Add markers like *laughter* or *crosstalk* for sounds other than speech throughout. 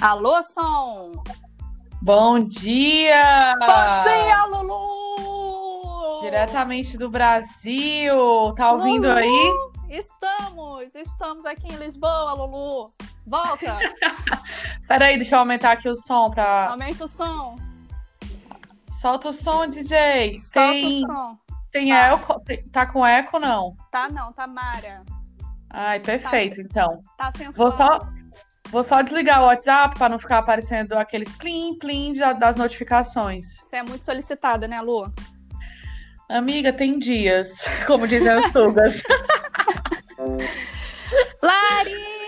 Alô, som! Bom dia! Bom dia, Lulu! Diretamente do Brasil. Tá ouvindo Lulu, aí? Estamos! Estamos aqui em Lisboa, Lulu! Volta! *laughs* Peraí, deixa eu aumentar aqui o som pra. Aumente o som! Solta o som, DJ. Solta tem o som! tem Tá. eco? Tá com eco não? Tá não, tá Mara. Ai, perfeito, então. Tá sensual. Vou só Vou só desligar o WhatsApp pra não ficar aparecendo aqueles plim plim da- das notificações. Você é muito solicitada, né, Lu? Amiga, tem dias, *laughs* como dizem os tugas. *laughs* Lari!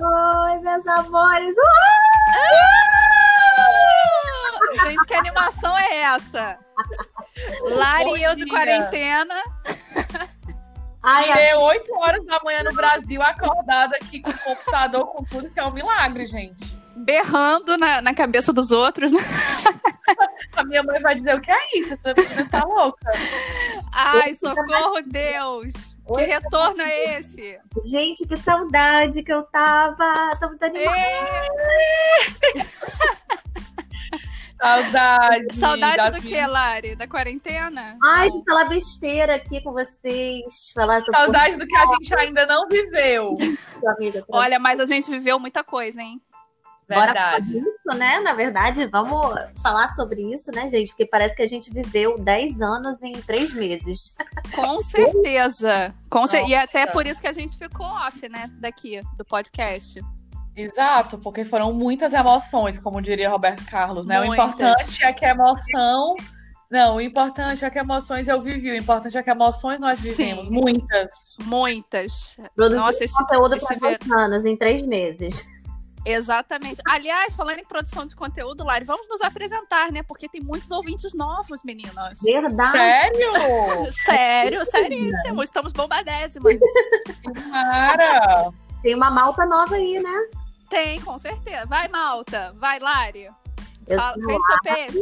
Oi, meus amores! Gente, que animação é essa? Lari Bom e eu de dia. quarentena. *laughs* Ai, a- Tirei 8 horas da manhã no Brasil, acordada aqui com o computador, com tudo, isso é um milagre, gente. berrando na, na cabeça dos outros, né? A minha mãe vai dizer, o que é isso? Essa menina tá louca. Ai, socorro, Deus! Que Oi, retorno é esse? gente, que saudade que eu tava! Tô muito animada. *laughs* Saudade. saudade da do que, Lari? Da quarentena? Ai, de falar besteira aqui com vocês. Falar sobre Saudade do que a gente ainda não viveu. Olha, mas a gente viveu muita coisa, hein? Verdade. disso, né? Na verdade, vamos falar sobre isso, né, gente? Porque parece que a gente viveu 10 anos em 3 meses. Com certeza. Com cer- E até por isso que a gente ficou off, né? Daqui, do podcast. Exato, porque foram muitas emoções, como diria Roberto Carlos, né? O Muitas. importante é que a emoção. Não, o importante é que emoções eu vivi, o importante é que emoções nós vivemos. Sim. Muitas. Muitas. Produzir Nossa, esse, conteúdo esse para ver- 10 anos em 3 meses. Exatamente. Aliás, falando em produção de conteúdo, Lari, vamos nos apresentar, né? Porque tem muitos ouvintes novos, meninas. Verdade. Sério? *laughs* Sério, seríssimo. Estamos bombadésimas. *laughs* Cara! Tem uma malta nova aí, né? Tem, com certeza. Vai, Malta. Vai, Lari. Eu Fala, sou, seu peixe.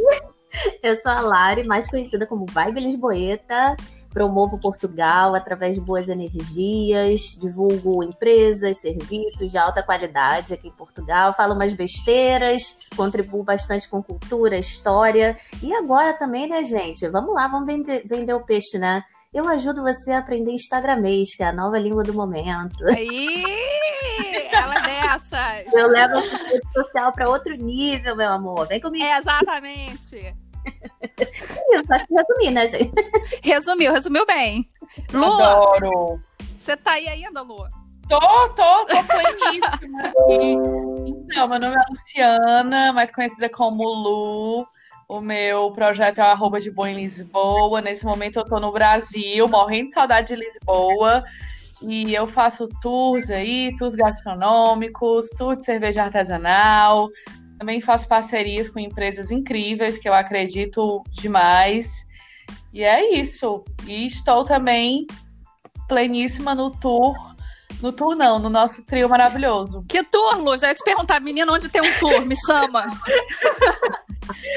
eu sou a Lari, mais conhecida como Vibe Lisboeta. Promovo Portugal através de boas energias, divulgo empresas, serviços de alta qualidade aqui em Portugal, falo umas besteiras, contribuo bastante com cultura, história. E agora também, né, gente? Vamos lá, vamos vender, vender o peixe, né? Eu ajudo você a aprender Instagramês, que é a nova língua do momento. Aí, é. Eu levo a rede social para outro nível, meu amor. Vem comigo. Exatamente. Isso, acho que resumi, né, gente? Resumiu, resumiu bem. Lu, Adoro! você tá aí ainda, Lu? Tô, tô, tô pleníssima aqui. Então, meu nome é Luciana, mais conhecida como Lu. O meu projeto é o arroba de boa em Lisboa. Nesse momento eu tô no Brasil, morrendo de saudade de Lisboa. E eu faço tours aí, tours gastronômicos, tour de cerveja artesanal. Também faço parcerias com empresas incríveis que eu acredito demais. E é isso. E estou também pleníssima no tour no tour não, no nosso trio maravilhoso. Que tour, Lu? Já ia te perguntar, menina, onde tem um tour? Me chama. *laughs*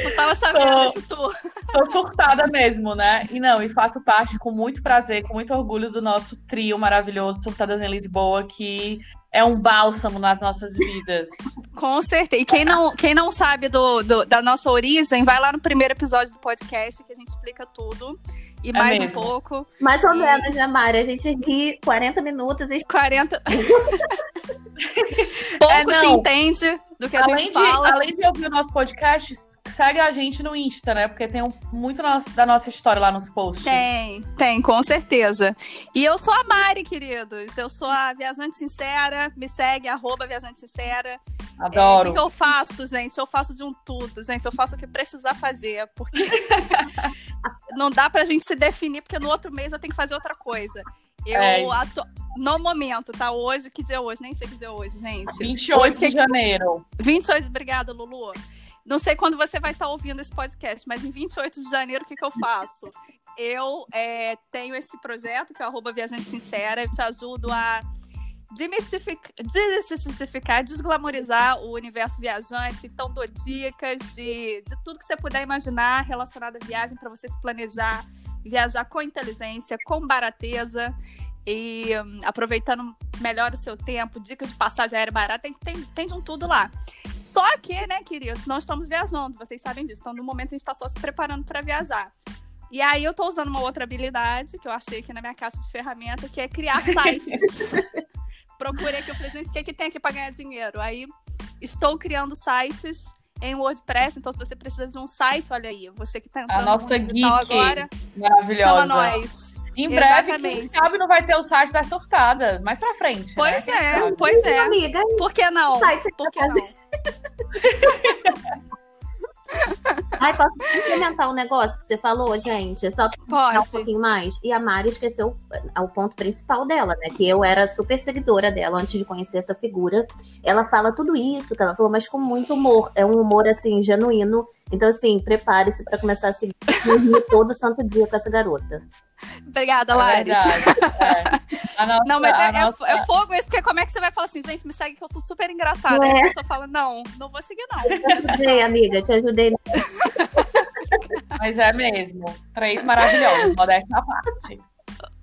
Não tava sabendo Tô. desse tour. Tô surtada mesmo, né? E não, e faço parte com muito prazer, com muito orgulho do nosso trio maravilhoso Surtadas em Lisboa, que é um bálsamo nas nossas vidas. Com certeza. E quem não, quem não sabe do, do- da nossa origem, vai lá no primeiro episódio do podcast que a gente explica tudo. E mais um mesmo. pouco. Mais ou E- menos, né, Mari? A gente ri 40 minutos e 40. *laughs* *laughs* Pouco É, se entende do que a Além gente de, fala. além de ouvir o nosso podcast, segue a gente no Insta, né? Porque tem um- muito nosso- da nossa história lá nos posts. Tem, tem, com certeza. E eu sou a Mari, queridos. Eu sou a Viajante Sincera. Me segue, arroba Viajante Sincera. É, o Adoro. que, que eu faço, gente? Eu faço de um tudo, gente. Eu faço o que precisar fazer. Porque *laughs* não dá pra gente se definir, porque no outro mês eu tenho que fazer outra coisa. Eu É. atu- No momento, tá? Hoje, que dia é hoje? Nem sei que dia é hoje, gente. 28 Hoje que- de janeiro. 28, obrigada, Lulu. Não sei quando você vai estar ouvindo esse podcast, mas em 28 de janeiro, o que, que eu faço? Eu é, tenho esse projeto, que é o Viajante Sincera, eu te ajudo a desmistificar, desmistificar, desglamorizar o universo viajante. Então, dou dicas de, de tudo que você puder imaginar relacionado à viagem para você se planejar, viajar com inteligência, com barateza. e um, aproveitando melhor o seu tempo, dica de passagem aérea barata, tem, tem, tem de um tudo lá. Só que, né, queridos, nós estamos viajando, vocês sabem disso. Então, no momento, a gente está só se preparando para viajar. E aí, eu estou usando uma outra habilidade que eu achei aqui na minha caixa de ferramenta, que é criar *laughs* sites. Procurei aqui, eu falei, gente, o que, é que tem aqui para ganhar dinheiro? Aí, estou criando sites em WordPress, então se você precisa de um site, olha aí, você que está entrando a nossa no geek agora, maravilhosa. chama nós. Em breve, Exatamente. quem sabe não vai ter o site das surtadas, mais pra frente. Pois né? É, pois é. Amiga, Por que não? Site Por que não? *laughs* ai, posso complementar um negócio que você falou, gente? Só pra falar um pouquinho mais. E a Mari esqueceu eh, o ponto principal dela, né? Que eu era super seguidora dela antes de conhecer essa figura. Ela fala tudo isso que ela falou, mas com muito humor. É um humor, assim, genuíno. Então, assim, prepare-se pra começar a seguir todo santo dia com essa garota. Obrigada, É Lares. é. *laughs* Nossa, Não, mas é, é- nossa- é fogo isso, porque como é que você vai falar assim, gente, me segue que eu sou super engraçada. Não Aí é? a pessoa fala, não, não vou seguir, não. Te ajudei, amiga, te ajudei. Mas é mesmo. Três maravilhosos, modéstia à parte.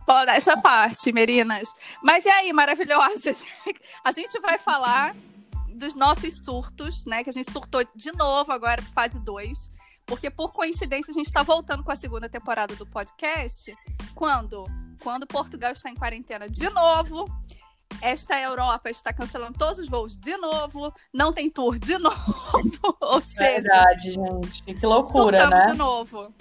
Bom, essa parte, meninas. Mas e aí, maravilhosas? *laughs* A gente vai falar dos nossos surtos, né? Que a gente surtou de novo agora, fase 2. Porque, por coincidência, a gente está voltando com a segunda temporada do podcast. Quando? Quando Portugal está em quarentena de novo. Esta Europa está cancelando todos os voos de novo. Não tem tour de *laughs* novo. Ou seja, Verdade, gente. Que loucura, né? de novo.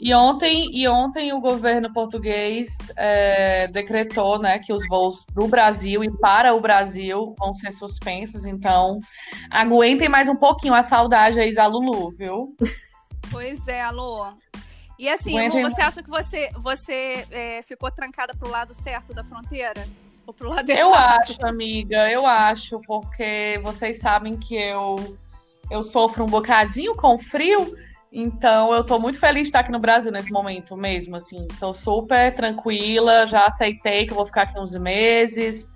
E ontem, e ontem o governo português é, decretou né, que os voos do Brasil e para o Brasil vão ser suspensos. Então, aguentem mais um pouquinho a saudade aí da Lulu, viu? Pois é, alô. E assim, Lu, você acha que você, você é, ficou trancada pro lado certo da fronteira? Ou pro lado Eu errado? acho, amiga, eu acho, porque vocês sabem que eu, eu sofro um bocadinho com frio, então eu tô muito feliz de estar aqui no Brasil nesse momento mesmo, assim. Tô super tranquila, já aceitei que eu vou ficar aqui uns meses.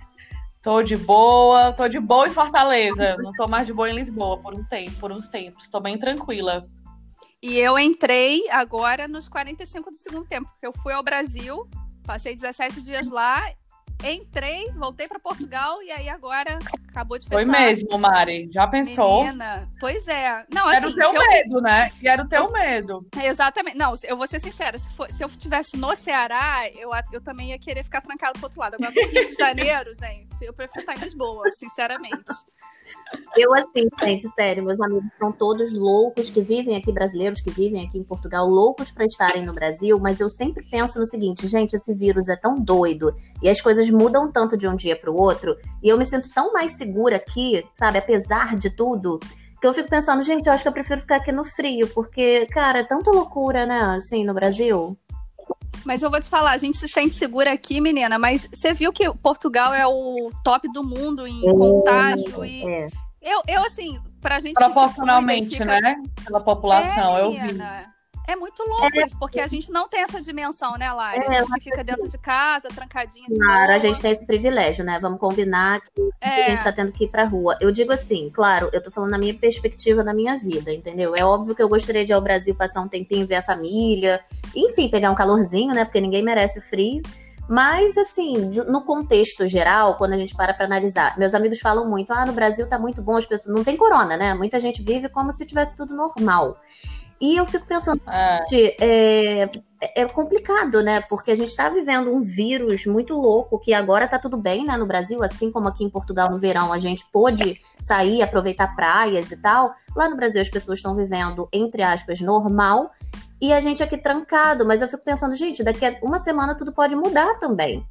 Tô de boa, tô de boa em Fortaleza, não tô mais de boa em Lisboa por um tempo, por uns tempos. Tô bem tranquila. E eu entrei agora nos 45 do segundo tempo, porque eu fui ao Brasil, passei 17 dias lá, entrei, voltei para Portugal e aí agora acabou de fechar. Foi mesmo, Mari. Já pensou? Menina, pois é. Não, Era assim, o teu se eu medo, né? E era o teu medo. Exatamente. Não, eu vou ser sincera, se, for- se eu estivesse no Ceará, eu, eu também ia querer ficar trancado pro outro lado. Agora, no Rio de Janeiro, *laughs* gente, eu prefiro estar em Lisboa, sinceramente. Eu, assim, gente, sério, meus amigos são todos loucos que vivem aqui, brasileiros que vivem aqui em Portugal, loucos para estarem no Brasil, mas eu sempre penso no seguinte, gente, esse vírus é tão doido e as coisas mudam tanto de um dia para o outro, e eu me sinto tão mais segura aqui, sabe, apesar de tudo, que eu fico pensando, gente, eu acho que eu prefiro ficar aqui no frio, porque, cara, é tanta loucura, né, assim, no Brasil. Mas eu vou te falar, a gente se sente segura aqui, menina, mas você viu que Portugal é o top do mundo em contágio e É. eu, eu assim, pra gente Proporcionalmente, cuida fica- né? Pela população, é, eu vi. É muito louco isso, porque a gente não tem essa dimensão, né, Lari? É, a gente fica dentro de casa, trancadinha de Claro, boa. a gente tem esse privilégio, né? Vamos combinar que a É, gente tá tendo que ir pra rua. Eu digo assim, claro, eu tô falando na minha perspectiva da minha vida, entendeu? É óbvio que eu gostaria de ir ao Brasil passar um tempinho, ver a família, enfim, pegar um calorzinho, né? Porque ninguém merece o frio. Mas, assim, no contexto geral, quando a gente para pra analisar, meus amigos falam muito, ah, no Brasil tá muito bom, as pessoas. Não tem corona, né? Muita gente vive como se tivesse tudo normal. E eu fico pensando, É. Gente, é, é complicado, né? Porque a gente está vivendo um vírus muito louco que agora tá tudo bem, né? No Brasil, assim como aqui em Portugal no verão a gente pôde sair, aproveitar praias e tal. Lá no Brasil as pessoas estão vivendo, entre aspas, normal. E a gente aqui trancado. Mas eu fico pensando, gente, daqui a uma semana tudo pode mudar também.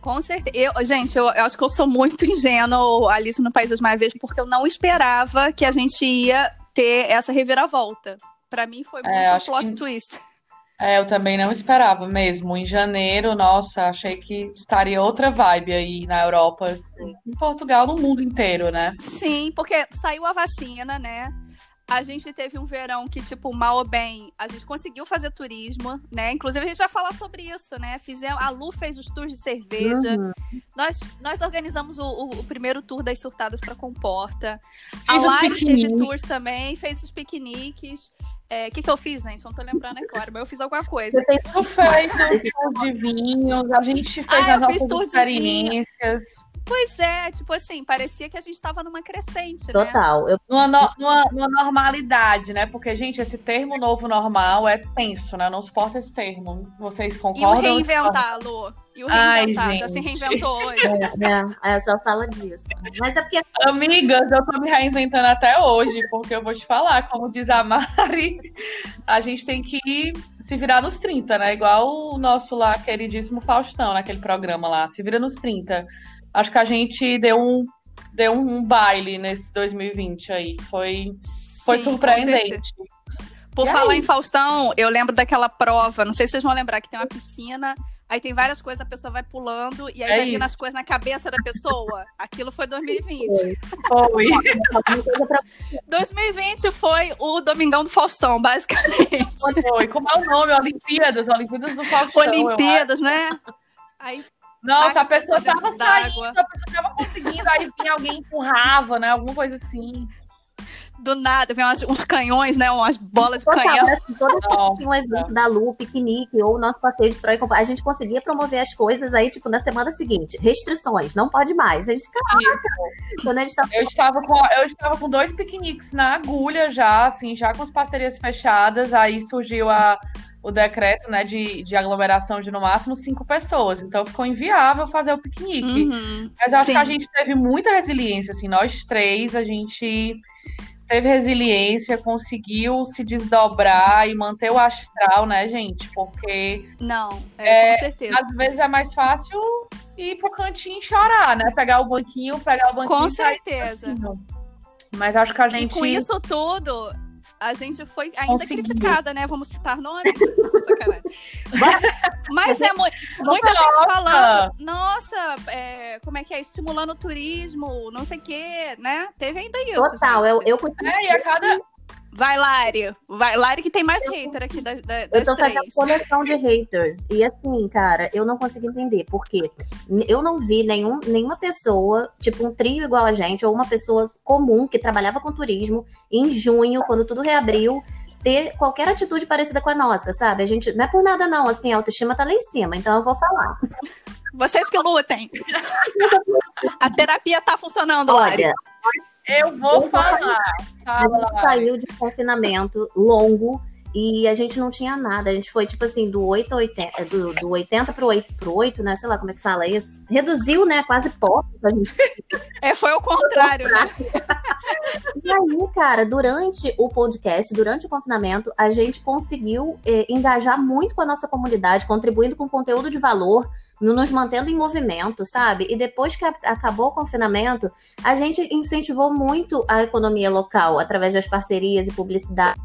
com certeza. Eu, gente, eu, eu acho que eu sou muito ingênua, Alice no País das Maravilhas, porque eu não esperava que a gente ia ter essa reviravolta. Pra mim foi muito É, um acho plot que- twist. É, eu também não esperava mesmo. Em janeiro, nossa, achei que estaria outra vibe aí na Europa, em Portugal, no mundo inteiro, né? Sim, porque saiu a vacina, né? A gente teve um verão que, tipo, mal ou bem, a gente conseguiu fazer turismo, né? Inclusive, a gente vai falar sobre isso, né? Fizemos, a Lu fez os tours de cerveja. Uhum. Nós, nós organizamos o, o- o primeiro tour das surtadas para Comporta. A Fiz os Lari teve piqueniques. tours também, fez os piqueniques. É, o que, que eu fiz, gente? Não tô lembrando agora, mas eu fiz alguma coisa. Você fez Tu fez um *laughs* tour de vinhos, a gente fez Ah, as nossas experiências. Pois é, tipo assim, parecia que a gente tava numa crescente, né? total. Eu, Numa, no- numa, numa normalidade, né? Porque, gente, esse termo novo normal é tenso, né? Eu não suporto esse termo. Vocês E o concordam? reinventar, Lu. E o Ai, reinventar. Já se reinventou *laughs* hoje. né, é, só fala disso. Mas é porque Amigas, eu tô me reinventando até hoje, porque eu vou te falar, como diz a Mari, a gente tem que se virar nos 30, né? Igual o nosso lá, queridíssimo Faustão, naquele programa lá, se vira nos 30. Acho que a gente deu um, deu um baile nesse 2020 aí. Foi, foi Sim, surpreendente. Por E falar aí? em Faustão, eu lembro daquela prova, não sei se vocês vão lembrar, que tem uma piscina, aí tem várias coisas, a pessoa vai pulando, e aí É vai vindo as coisas na cabeça da pessoa. Aquilo foi 2020. Foi. pra *laughs* 2020 foi o Domingão do Faustão, basicamente. Foi. Como é o nome? Olimpíadas, Olimpíadas do Faustão. Olimpíadas, né? Aí, Nossa, Taca a pessoa tava saindo, a pessoa tava conseguindo, aí vinha alguém empurrava, né? Alguma coisa assim. do nada, vem umas- uns canhões, né? Umas bolas de Total, canhão. assim, toda vez que Nossa. tinha um evento da Lu, piquenique ou nosso passeio de Troia, e a gente conseguia promover as coisas aí, tipo, na semana seguinte. Restrições, não pode mais. A gente, caraca, quando a gente tava Eu estava com, eu estava com dois piqueniques na agulha já, assim, já com as parcerias fechadas. Aí surgiu a, o decreto, né, de, de aglomeração de no máximo cinco pessoas. Então ficou inviável fazer o piquenique. Uhum. Mas eu acho Sim. que a gente teve muita resiliência, assim, nós três, a gente teve resiliência, conseguiu se desdobrar e manter o astral, né, gente? Porque Não, é, com certeza. às vezes é mais fácil ir pro cantinho e chorar, né? Pegar o banquinho, pegar o banquinho Com e certeza. Mas acho que a E gente. com isso tudo, a gente foi ainda Conseguiu. criticada, né? Vamos citar nomes. *laughs* Mas é mu muita gente falando, nossa, é, como é que é? Estimulando o turismo, não sei o quê, né? Teve ainda isso. total. gente. Eu, eu, continuo- É, e a cada. Vai, Lari. Vai, Lari, que tem mais hater aqui da- da- eu das tô três. fazendo coleção de haters. E assim, cara, eu não consigo entender. Porque eu não vi nenhum, nenhuma pessoa, tipo um trio igual a gente, ou uma pessoa comum que trabalhava com turismo, em junho, quando tudo reabriu, ter qualquer atitude parecida com a nossa, sabe? A gente. Não é por nada, não. Assim, a autoestima tá lá em cima. Então eu vou falar. Vocês que lutem. *laughs* A terapia tá funcionando, Lari. Eu vou falar. A Fala. gente saiu de confinamento longo e a gente não tinha nada. A gente foi, tipo assim, do 8 a 80, do, do 80 pro 8, pro 8, né? Sei lá como é que fala isso. Reduziu, né? Quase. A gente... *laughs* É, foi o contrário, né? *laughs* E aí, cara, durante o podcast, durante o confinamento, a gente conseguiu eh, engajar muito com a nossa comunidade, contribuindo com conteúdo de valor, nos mantendo em movimento, sabe? E depois que a- acabou o confinamento, a gente incentivou muito a economia local através das parcerias e publicidade.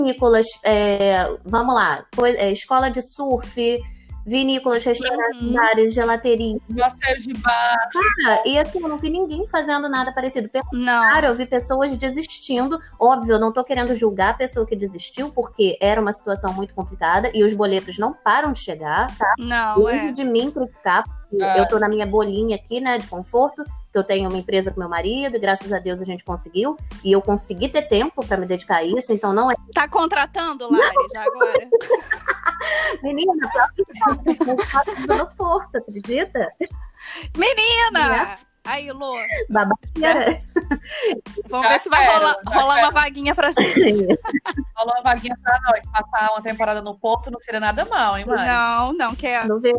Vinícolas, é, vamos lá, é, escola de surf, vinícolas, restaurantes, Uhum. bares, gelateria. Passeio de bar. Cara, E assim, eu não vi ninguém fazendo nada parecido. Pelo Não. Cara, eu vi pessoas desistindo. Óbvio, eu não tô querendo julgar a pessoa que desistiu, porque era uma situação muito complicada e os boletos não param de chegar, tá? Não, Longe é. de mim criticar, É. eu tô na minha bolinha aqui, né, de conforto, que eu tenho uma empresa com meu marido e graças a Deus a gente conseguiu. E eu consegui ter tempo pra me dedicar a isso, então não é. *laughs* Tá contratando, Lari, já agora? *laughs* Menina, tá, eu faço do aeroporto, acredita? Menina! Aí, Lu, Babaqueira. vamos ver se vai quero, rolar, já rolar uma vaguinha pra gente. *laughs* Falou uma vaguinha pra nós. Passar uma temporada no Porto não seria nada mal, hein, Mari? Não, não quero. No verão,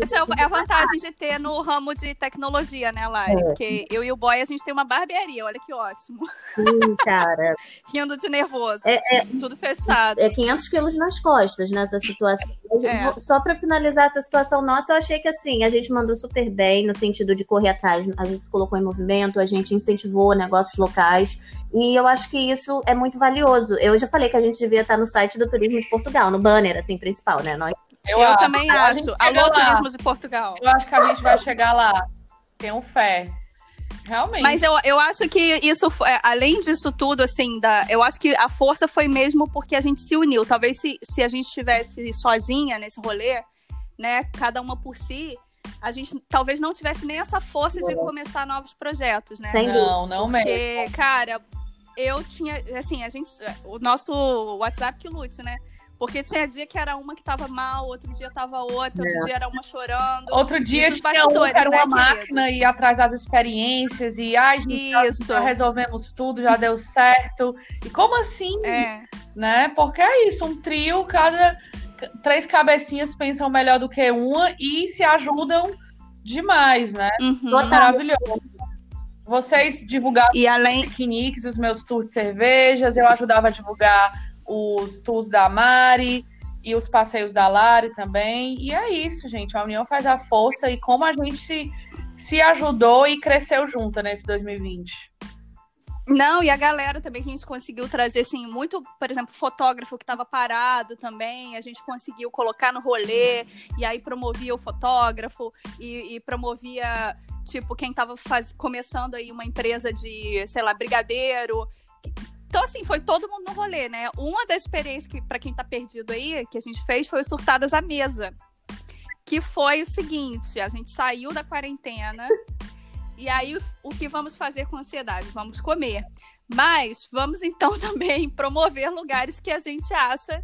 Essa é é a vantagem de ter no ramo de tecnologia, né, Lari? É. Porque eu e o boy, a gente tem uma barbearia, olha que ótimo. sim, cara. *laughs* Rindo de nervoso. É, Tudo fechado. é 500 quilos nas costas nessa situação. É. Só pra finalizar essa situação nossa, eu achei que assim, a gente mandou super bem no sentido de correr atrás, a gente se colocou em movimento, a gente incentivou negócios locais. E eu acho que isso é muito valioso. Eu já falei que a gente devia estar no site do Turismo de Portugal, no banner, assim, principal, né? Nós Eu, acho. também acho. Alô, lá. Turismo de Portugal. Eu acho que a gente vai chegar lá. Tenho fé. Realmente. Mas eu, eu acho que isso, é, além disso tudo, assim, da, eu acho que a força foi mesmo porque a gente se uniu. Talvez se, se a gente estivesse sozinha nesse rolê, né, cada uma por si, a gente talvez não tivesse nem essa força de começar novos projetos, né? Sem dúvida. Não, não mesmo. Porque, cara, eu tinha, assim, a gente, o nosso WhatsApp que lute, né? Porque tinha dia que era uma que tava mal, outro dia tava outra, outro É. dia era uma chorando. Outro dia tinha um que era uma né, máquina queridos? e atrás das experiências e ai, gente, já- Isso. já resolvemos tudo, já deu certo. E como assim, É, né? Porque é isso, um trio, cada três cabecinhas pensam melhor do que uma e se ajudam demais, né? uhum. Maravilhoso. Vocês divulgavam E além, piqueniques, os meus tours de cervejas, eu ajudava a divulgar os tours da Mari e os passeios da Lari também. E é isso, gente. A união faz a força e como a gente se, se ajudou e cresceu junto nesse 2020. Não, e a galera também que a gente conseguiu trazer, assim, muito, por exemplo, fotógrafo que estava parado também, a gente conseguiu colocar no rolê, e aí promovia o fotógrafo, e, e promovia, tipo, quem estava começando aí uma empresa de, sei lá, brigadeiro. Então, assim, foi todo mundo no rolê, né? Uma das experiências que, para quem tá perdido aí, que a gente fez foi o Surtadas à Mesa. Que foi o seguinte: a gente saiu da quarentena. E aí, o que vamos fazer com ansiedade? Vamos comer. Mas vamos então *laughs* também promover lugares que a gente acha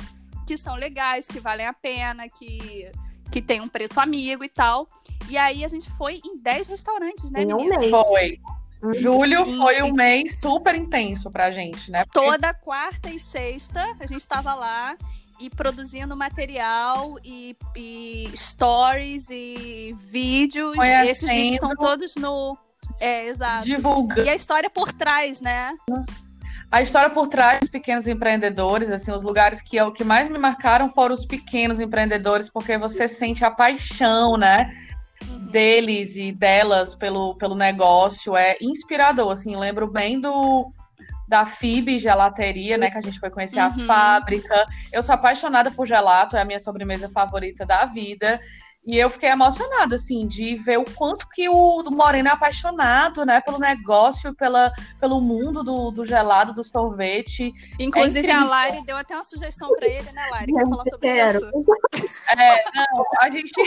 que são legais, que valem a pena, que, que tem um preço amigo e tal. E aí a gente foi em 10 restaurantes, né, Em um menina? mês. Foi. Hum. Julho E- foi um mês super intenso pra gente, né? Porque Toda quarta e sexta a gente estava lá e produzindo material e, e stories e vídeos. Conhecendo. Esses vídeos estão todos no. É, exato. divulgando E a história por trás, né? A história por trás dos pequenos empreendedores, assim, os lugares que o que mais me marcaram foram os pequenos empreendedores, porque você sente a paixão, né? Uhum. deles e delas pelo, pelo negócio é inspirador, assim, lembro bem do da FIB Gelateria, né, que a gente foi conhecer a Uhum. fábrica. Eu sou apaixonada por gelato, é a minha sobremesa favorita da vida. E eu fiquei emocionada, assim, de ver o quanto que o Moreno é apaixonado, né, pelo negócio, pela, pelo mundo do, do gelado, do sorvete. Inclusive, a incrível. Lari deu até uma sugestão pra ele, né, Lari? Quer falar sobre Quero. isso? É, não, a gente. *laughs*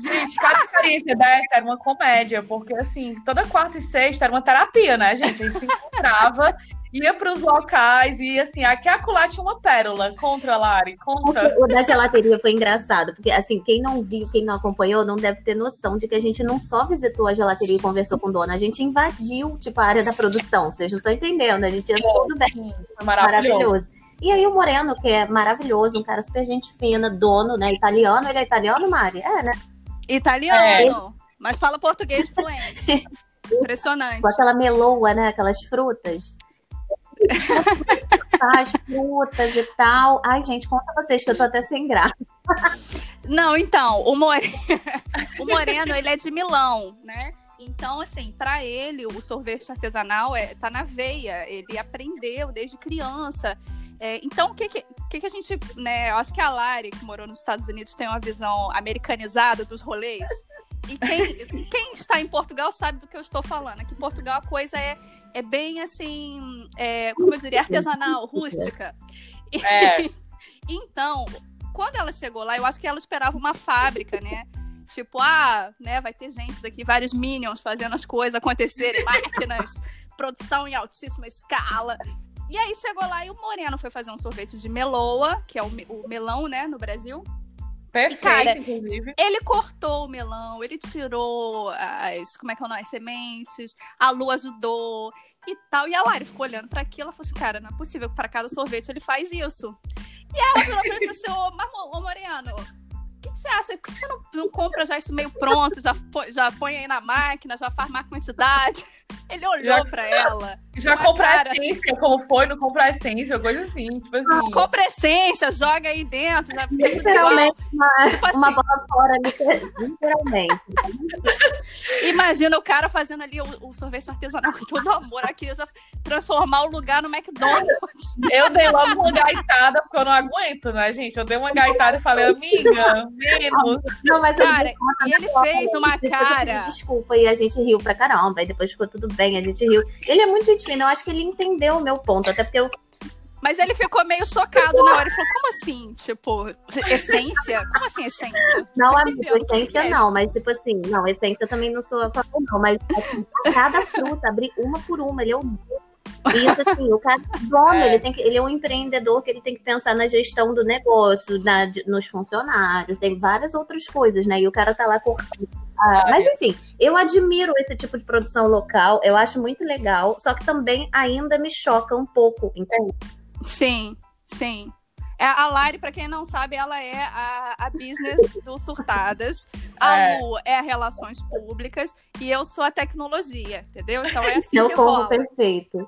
Gente, cada experiência dessa era uma comédia, porque assim, toda quarta e sexta era uma terapia, né, gente? A gente se encontrava, ia pros locais e assim, aqui a acolá tinha uma pérola. Contra, Lari, conta. O da gelateria foi engraçado, porque assim, quem não viu, quem não acompanhou, não deve ter noção de que a gente não só visitou a gelateria e conversou com o dono, a gente invadiu, tipo, a área da produção. Vocês não estão entendendo, a gente entrou tudo bem. Foi maravilhoso. Maravilhoso. E aí o Moreno, que é maravilhoso, um cara super gente fina, dono, né? Italiano, ele é italiano, Mari? É, né? Italiano, mas fala português fluente. *laughs* Impressionante. Com aquela meloa, né? Aquelas frutas. As frutas e tal. Ai, gente, conta vocês que eu tô até sem graça. Não, então, o Moreno, *laughs* o Moreno, ele é de Milão, né? Então, assim, pra ele, o sorvete artesanal é, tá na veia. Ele aprendeu desde criança. É, então, o que que, que que a gente, né? Eu acho que a Lari, que morou nos Estados Unidos, tem uma visão americanizada dos rolês. E quem, quem está em Portugal sabe do que eu estou falando. Aqui em Portugal a coisa é, é bem assim, é, como eu diria, artesanal, rústica. E- É. *laughs* então, quando ela chegou lá, eu acho que ela esperava uma fábrica, né? Tipo, ah, né, vai ter gente daqui, vários minions fazendo as coisas acontecerem, máquinas, *laughs* produção em altíssima escala. E aí chegou lá e o Moreno foi fazer um sorvete de meloa, que é o, me- o melão, né, no Brasil. Perfeito, cara, inclusive. Ele cortou o melão, ele tirou as, como é que é o nome, as sementes, a Lu ajudou e tal. E a Lari ficou olhando pra aquilo, ela falou assim, cara, não é possível que pra cada sorvete ele faz isso. E ela virou pra ele e falou assim, ô, ô Moreno, o que, que você acha? Por que você não, não compra já isso meio pronto, já, põe- já põe aí na máquina, já faz má quantidade? *laughs* Ele olhou Já- pra ela, Já uma compra cara- a essência, como foi, não compra a essência, coisa assim. Tipo assim. compra essência, joga aí dentro, já fica tudo igual. Literalmente, uma, Tipo assim, uma bola fora, liter- literalmente. *laughs* Imagina o cara fazendo ali o, o sorvete artesanal com *laughs* todo amor aqui, já transformar o lugar no McDonald's. Eu dei logo uma gaitada, porque eu não aguento, né, gente? Eu dei uma gaitada e falei, amiga, menos. Não, mas Cara, e ele fez uma cara. Desculpa, e a gente riu pra caramba. E depois ficou tudo bem, a gente riu. Ele é muito gente fina, eu acho que ele entendeu o meu ponto. Até porque eu Mas ele ficou meio chocado na hora. Ele falou: como assim? Tipo, essência? Como assim essência? não Você amigo, essência é não, mas tipo assim, não, essência eu também não sou a favor, não. Mas assim, cada fruta, abrir uma por uma, ele é o Isso assim, o cara é dono, é. ele, tem que, ele é um empreendedor que ele tem que pensar na gestão do negócio, na, nos funcionários, tem várias outras coisas, né? E o cara tá lá cortando. Ah, mas enfim, eu admiro esse tipo de produção local, eu acho muito legal, só que também ainda me choca um pouco, entende? Sim, sim. É, a Lari, para quem não sabe, ela é a, a business *laughs* do Surtadas. A é. Lu é a Relações Públicas e eu sou a tecnologia, entendeu? Então é assim Deu que como rola. perfeito.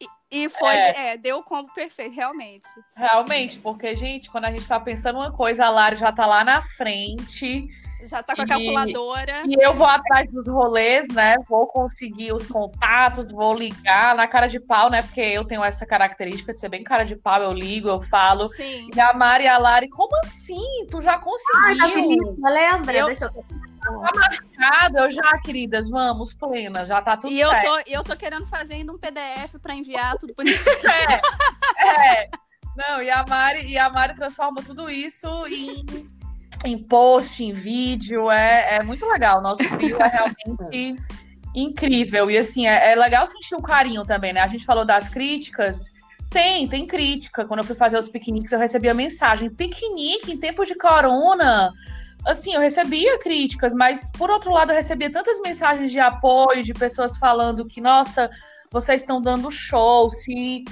E, e foi, é. é. deu o combo perfeito, realmente. Realmente, porque, gente, quando a gente tá pensando uma coisa, a Lari já tá lá na frente já tá com a calculadora. E eu vou atrás dos rolês, né? Vou conseguir os contatos, vou ligar na cara de pau, né? Porque eu tenho essa característica de ser bem cara de pau, eu ligo, eu falo. Sim. E a Mari e a Lari, como assim? Tu já conseguiu? Ai, tá lembra? Eu... Deixa eu Tá marcado, eu já, queridas, vamos, plenas, já tá tudo e certo. E eu tô, eu tô querendo fazer ainda um PDF pra enviar tudo *laughs* bonitinho. é, é. Não, e a Mari, e a Mari transforma tudo isso em em post, em vídeo, é, é muito legal. Nosso trio é realmente *laughs* incrível. E assim, é, é, legal sentir o carinho também, né? A gente falou das críticas. Tem, tem crítica. Quando eu fui fazer os piqueniques, eu recebia mensagem. Piquenique em tempo de corona. Assim, eu recebia críticas, mas por outro lado, eu recebia tantas mensagens de apoio, de pessoas falando que, nossa, vocês estão dando show, se,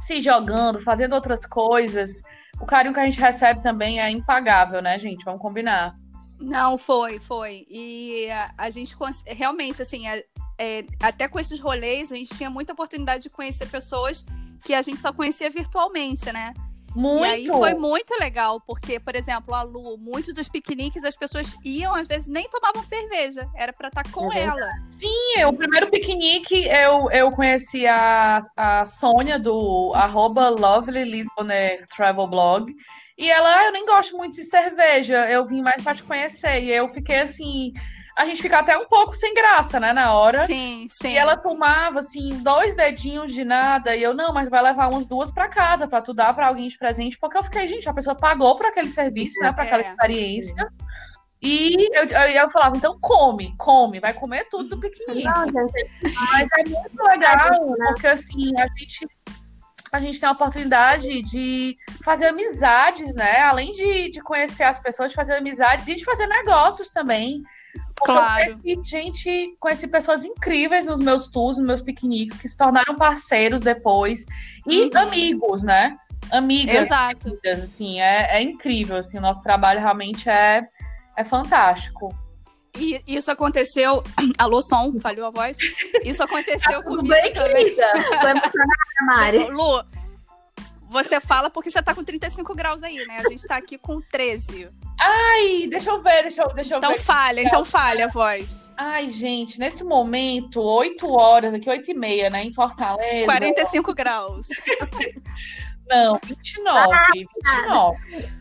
se jogando, fazendo outras coisas o carinho que a gente recebe também é impagável, né, gente? Vamos combinar. Não, foi, foi. E a, a gente realmente, assim, é, é, até com esses rolês, a gente tinha muita oportunidade de conhecer pessoas que a gente só conhecia virtualmente, né? Muito. E aí foi muito legal, porque, por exemplo, a Lu, muitos dos piqueniques as pessoas iam, às vezes nem tomavam cerveja, era para estar tá com é ela. Sim, o primeiro piquenique eu, eu conheci a, a Sônia do arroba Lovely Lisboner Travel Blog. E ela, ah, eu nem gosto muito de cerveja, eu vim mais para te conhecer. E eu fiquei assim, a gente fica até um pouco sem graça, né, na hora. Sim, sim. E ela tomava, assim, dois dedinhos de nada, e eu, não, mas vai levar umas duas para casa, para tu dar pra alguém de presente, porque eu fiquei, gente, a pessoa pagou por aquele serviço, né, pra aquela é, experiência. Sim. E eu, eu, eu, falava, então come, come, vai comer tudo do *laughs* piquenique. Mas é muito *laughs* legal, porque assim, a gente a gente tem a oportunidade de fazer amizades, né? Além de, de conhecer as pessoas, de fazer amizades e de fazer negócios também. Claro. Eu gente, conheci pessoas incríveis nos meus tours, nos meus piqueniques, que se tornaram parceiros depois. E uhum. amigos, né? Amigas. Exato. Amigas, assim, é, é incrível, assim, o nosso trabalho realmente é, é fantástico. E isso aconteceu. *clears throat* Alô, som, falhou a voz? Isso aconteceu tá comigo bem, também. Querida? *laughs* Mari. Lu, você fala porque você tá com 35 graus aí, né? A gente tá aqui com 13. Ai, deixa eu ver, deixa eu, deixa eu então ver. Falha, então falha a voz. Ai, gente, nesse momento, 8 horas, aqui 8 e meia, né, em Fortaleza. 45 graus. Não, 29, 29.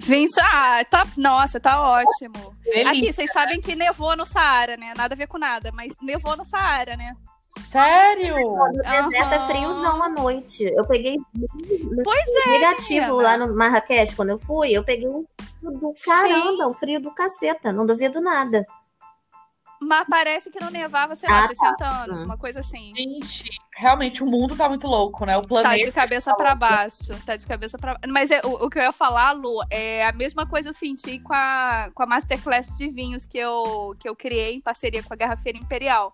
20, ah, tá, nossa, tá ótimo. Delícia. Aqui, vocês sabem que nevou no Saara, né? Nada a ver com nada, mas nevou no Saara, né? Sério? No deserto uhum. é friozão à noite. Eu peguei pois é, negativo lá no Marrakech quando eu fui. Eu peguei um frio do caramba, um frio do caceta. Não duvido nada. Mas parece que não nevava, sei lá, ah, 60 tá. anos, uma coisa assim. Gente, realmente o mundo tá muito louco, né? O planeta. Tá de cabeça tá para baixo. Tá de cabeça para Mas é, o, o, que eu ia falar, Lu, é a mesma coisa eu senti com a, com a Masterclass de vinhos que eu, que eu criei em parceria com a Garrafeira Imperial.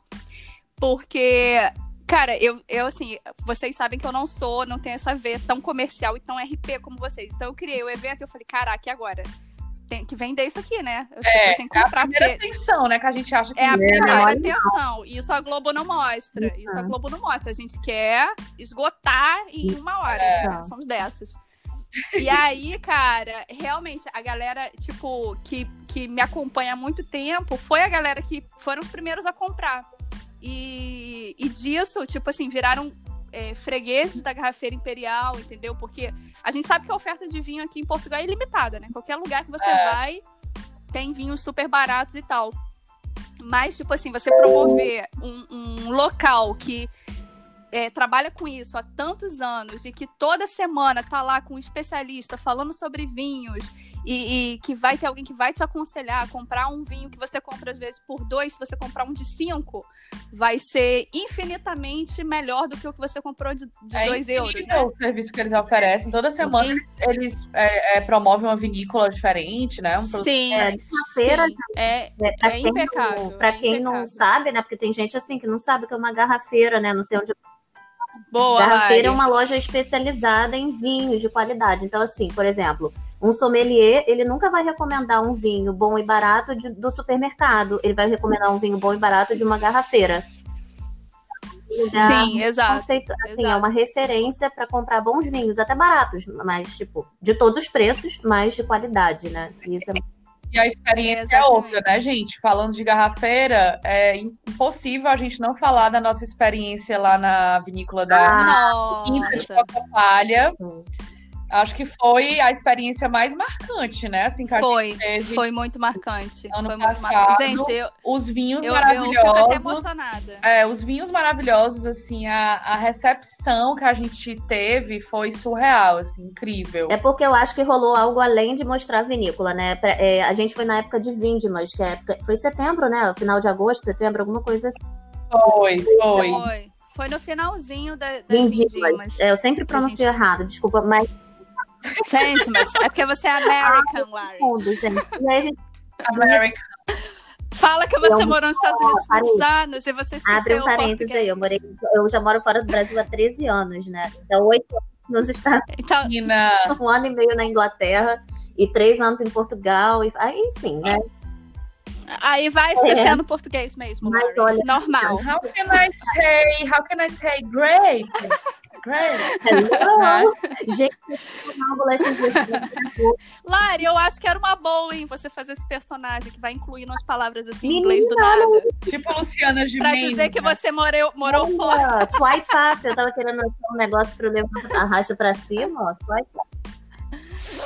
Porque Cara, eu, eu assim, vocês sabem que eu não sou, não tenho essa veia tão comercial e tão RP como vocês. Então eu criei o evento e eu falei, caraca, e agora? Tem que vender isso aqui, né? é, tem que comprar, é a primeira porque... atenção, né? Que a gente acha que é a primeira atenção. Isso a Globo não mostra. Uhum. Isso a Globo não mostra. A gente quer esgotar em uma hora. É. Né? Somos dessas. E aí, cara, realmente, a galera, tipo, que, que me acompanha há muito tempo, foi a galera que foram os primeiros a comprar. E, e disso, tipo assim, viraram é, fregueses da garrafeira imperial, entendeu? Porque a gente sabe que a oferta de vinho aqui em Portugal é ilimitada, né? Qualquer lugar que você é. vai tem vinhos super baratos e tal. Mas, tipo assim, você promover um, um local que é, trabalha com isso há tantos anos e que toda semana tá lá com um especialista falando sobre vinhos e, e, que vai ter alguém que vai te aconselhar a comprar um vinho que você compra às vezes por dois, se você comprar um de cinco, vai ser infinitamente melhor do que o que você comprou de, de é dois euros. Né? O serviço que eles oferecem. Toda semana eles, eles é, é, promovem uma vinícola diferente, né? Um sim, é, feira é, é, impecável. Para quem impecável. não sabe, né? Porque tem gente assim que não sabe que é uma garrafeira, né? Não sei onde Boa, Garrafeira é uma loja especializada em vinhos de qualidade. Então, assim, por exemplo, um sommelier, ele nunca vai recomendar um vinho bom e barato de, do supermercado. Ele vai recomendar um vinho bom e barato de uma garrafeira. Sim, é exato. Conceito, assim, exato. É uma referência para comprar bons vinhos, até baratos, mas, tipo, de todos os preços, mas de qualidade, né? Isso é e a experiência é, é outra, né, gente? Falando de garrafeira, é impossível a gente não falar da nossa experiência lá na vinícola da ah, Quinta de Coca Palha. Acho que foi a experiência mais marcante, né? Assim, que foi, a teve foi muito marcante. Ano foi passado, muito marcante. Gente, eu, os vinhos eu, maravilhosos. Eu fico até emocionada. É, os vinhos maravilhosos, assim, a, a recepção que a gente teve foi surreal, assim, incrível. É porque eu acho que rolou algo além de mostrar a vinícola, né? É, a gente foi na época de Vindimas, que é época, foi setembro, né? Final de agosto, setembro, alguma coisa assim. Foi, foi. Foi, foi no finalzinho da, das Vindimas. Vindimas. É, eu sempre pronuncio gente... errado, desculpa, mas Gente, mas é porque você é American, Larry. American. Fala que você Eu- morou nos Estados Unidos por muitos anos e você esqueceu abre um o parênteses português. aí. Eu, morei, eu já moro fora do Brasil há 13 anos, né? Então, oito anos nos Estados Então, Unidos, um ano e meio na Inglaterra e três anos em Portugal. E, aí, enfim, né? aí vai esquecendo o português mesmo, Mas Larry. olha- Normal. how can I say, how can I say great? Né? Gente, livros. Lari, eu acho que era uma boa, hein, você fazer esse personagem que vai incluindo umas palavras assim em Menina, inglês do nada. Tipo Luciana de Pra dizer que você morou, morou fora. Olha, Swipe up. Eu tava querendo um negócio pra eu levar arrasta pra cima, ó. Swipe up.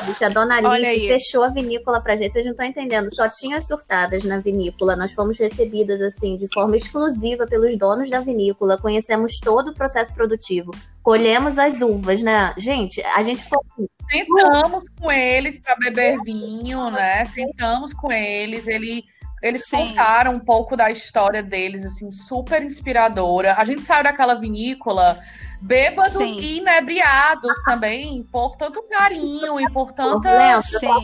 Gente, a dona Alice fechou a vinícola pra gente. Vocês não estão entendendo. Só tinha as surtadas na vinícola. Nós fomos recebidas, assim, de forma exclusiva pelos donos da vinícola. Conhecemos todo o processo produtivo. Colhemos as uvas, né? Gente, a gente ficou assim, Sentamos com eles para beber vinho, né? Sentamos com eles, ele, eles Sim. contaram um pouco da história deles, assim, super inspiradora. A gente saiu daquela vinícola bêbados Sim. e inebriados também, por tanto carinho e por tanta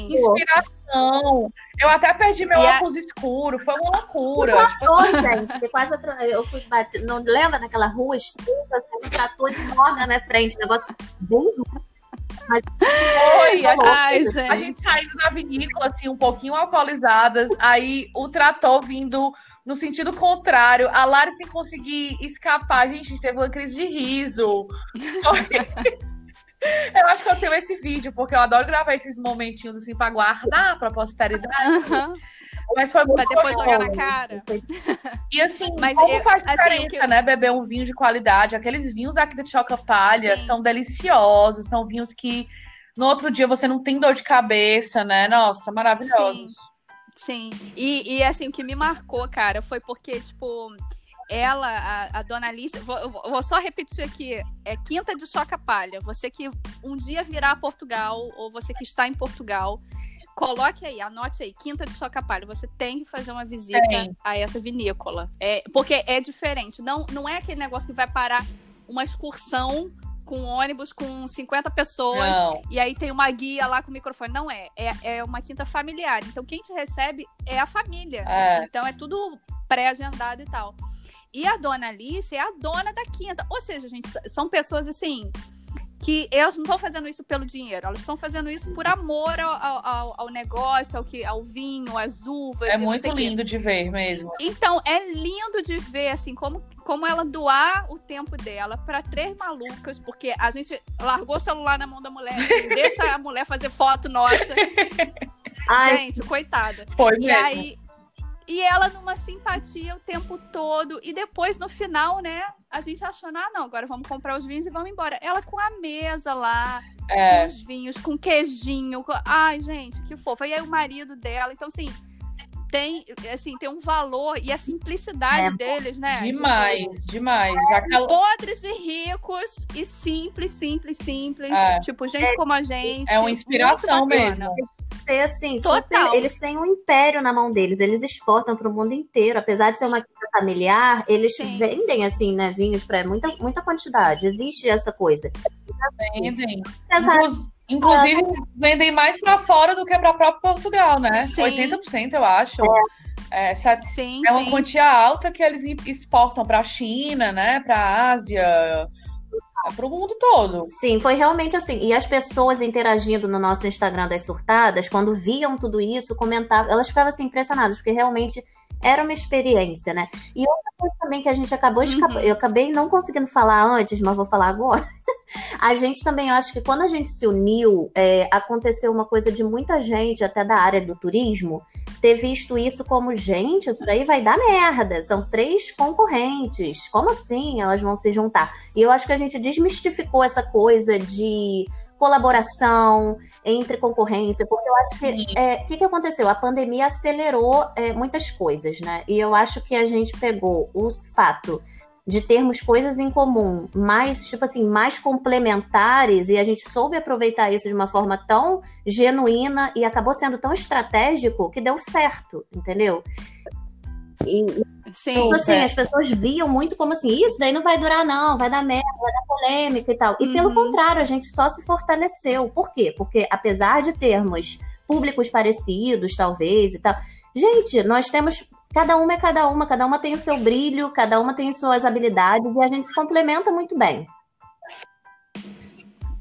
inspiração. Eu até perdi meu E a- óculos escuro, foi uma loucura. Tipo, Ô, gente, quase atro- eu fui bater. Não lembra naquela rua estreita, um trator de morte na minha frente, negócio bem foi, a Ai, A gente. gente saindo da vinícola, assim, um pouquinho alcoolizadas, aí o trator vindo no sentido contrário, a sem conseguir escapar. Gente, a gente teve uma crise de riso. *laughs* Eu acho que eu tenho esse vídeo, porque eu adoro gravar esses momentinhos, assim, pra guardar pra posteridade. Aham. Mas foi muito Pra depois jogar na cara. *laughs* E assim, Mas como eu- faz assim, diferença, o que- né? Beber um vinho de qualidade. Aqueles vinhos aqui da Choca Palha Sim. são deliciosos, são vinhos que no outro dia você não tem dor de cabeça, né? Nossa, maravilhosos. Sim. E, e assim, o que me marcou, cara, foi porque, tipo, ela, a, a dona Alice, vou, eu vou só repetir aqui, é Quinta de Choca Palha. Você que um dia virá a Portugal, ou você que está em Portugal, coloque aí, anote aí, Quinta de Choca Palha. Você tem que fazer uma visita a essa vinícola. É, porque é diferente. Não, não é aquele negócio que vai parar uma excursão com ônibus com 50 pessoas Não. e aí tem uma guia lá com o microfone. Não é. É, é uma quinta familiar. Então quem te recebe é a família. É. Então é tudo pré-agendado e tal. E a dona Alice é a dona da quinta. Ou seja, gente, são pessoas assim que elas não estão fazendo isso pelo dinheiro, elas estão fazendo isso por amor ao, ao, ao negócio, ao, que, ao vinho, às uvas. É muito lindo de ver mesmo. Então, é lindo de ver, assim, como, como ela doar o tempo dela para três malucas, porque a gente largou o celular na mão da mulher, e *laughs* deixa a mulher fazer foto nossa. Ai, Gente, coitada. Foi E mesmo. aí. E ela numa simpatia o tempo todo. E depois, no final, né? A gente achando, ah, não, agora vamos comprar os vinhos e vamos embora. Ela com a mesa lá, É. com os vinhos, com queijinho. com- Ai, gente, que fofa. E aí o marido dela. Então, assim, tem, assim, tem um valor e a simplicidade É, deles, né? Demais, demais. Aquela... Podres e ricos e simples, simples, simples. É. Tipo, gente como a gente. É uma inspiração mesmo. Ser assim, Total. super- eles têm um império na mão deles, eles exportam para o mundo inteiro. Apesar de ser uma quinta familiar, eles Sim. vendem assim, né, vinhos para muita, muita quantidade. Existe essa coisa. Vendem. Apesar Inclusive, vendem mais pra fora do que pra próprio Portugal, né? Sim. 80%, eu acho. É, set- Sim, é uma sim. quantia alta que eles exportam pra China, né? Pra Ásia, pro mundo todo. Sim, foi realmente assim. E as pessoas interagindo no nosso Instagram das surtadas, quando viam tudo isso, comentavam, elas ficavam assim impressionadas, porque realmente era uma experiência, né? E outra coisa também que a gente acabou Uhum. eu acabei não conseguindo falar antes, mas vou falar agora. *laughs* A gente também, eu acho que quando a gente se uniu, é, aconteceu uma coisa de muita gente, até da área do turismo, ter visto isso como, gente, isso daí vai dar merda. São três concorrentes. Como assim elas vão se juntar? E eu acho que a gente desmistificou essa coisa de colaboração entre concorrência, porque eu acho que é, o que, que aconteceu? A pandemia acelerou é, muitas coisas, né? E eu acho que a gente pegou o fato de termos coisas em comum, mais, tipo assim, mais complementares, e a gente soube aproveitar isso de uma forma tão genuína e acabou sendo tão estratégico que deu certo, entendeu? E, Sim. Tipo assim, Super. as pessoas viam muito como assim, isso daí não vai durar, não, vai dar merda, vai dar polêmica e tal. E pelo Uhum. contrário, a gente só se fortaleceu. Por quê? Porque apesar de termos públicos parecidos, talvez, e tal, gente, nós temos. Cada uma é cada uma, cada uma tem o seu brilho, cada uma tem suas habilidades e a gente se complementa muito bem.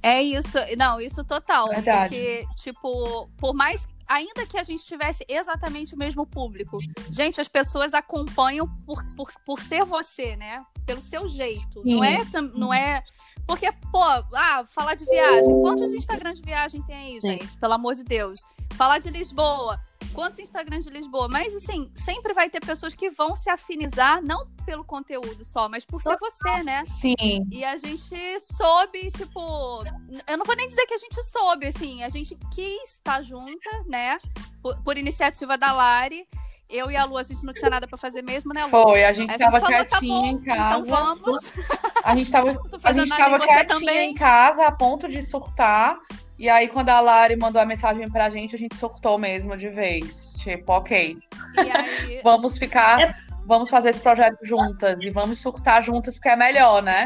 É isso. Não, isso total. Verdade. Porque, tipo, por mais. Ainda que a gente tivesse exatamente o mesmo público, gente, as pessoas acompanham por, por, por ser você, né? Pelo seu jeito. Sim. Não é, não é. Porque, pô, ah, falar de viagem. Quantos Instagrams de viagem tem aí, gente? Pelo amor de Deus. Falar de Lisboa. Quantos Instagrams de Lisboa? Mas, assim, sempre vai ter pessoas que vão se afinizar, não pelo conteúdo só, mas por ser você, né? Sim. E a gente soube, tipo. Eu não vou nem dizer que a gente soube, assim. A gente quis estar junta, né? Por, por iniciativa da Lari. Eu e a Lu, a gente não tinha nada pra fazer mesmo, né, Lu? Foi, a gente Aí tava falou, tá quietinha bom, em casa. Então vamos. A gente tava, *laughs* a gente tava quietinha também. em casa a ponto de surtar. E aí, quando a Lari mandou a mensagem pra gente, a gente surtou mesmo de vez. Tipo, ok, E aí. *laughs* vamos ficar, É. vamos fazer esse projeto juntas e vamos surtar juntas, porque é melhor, né?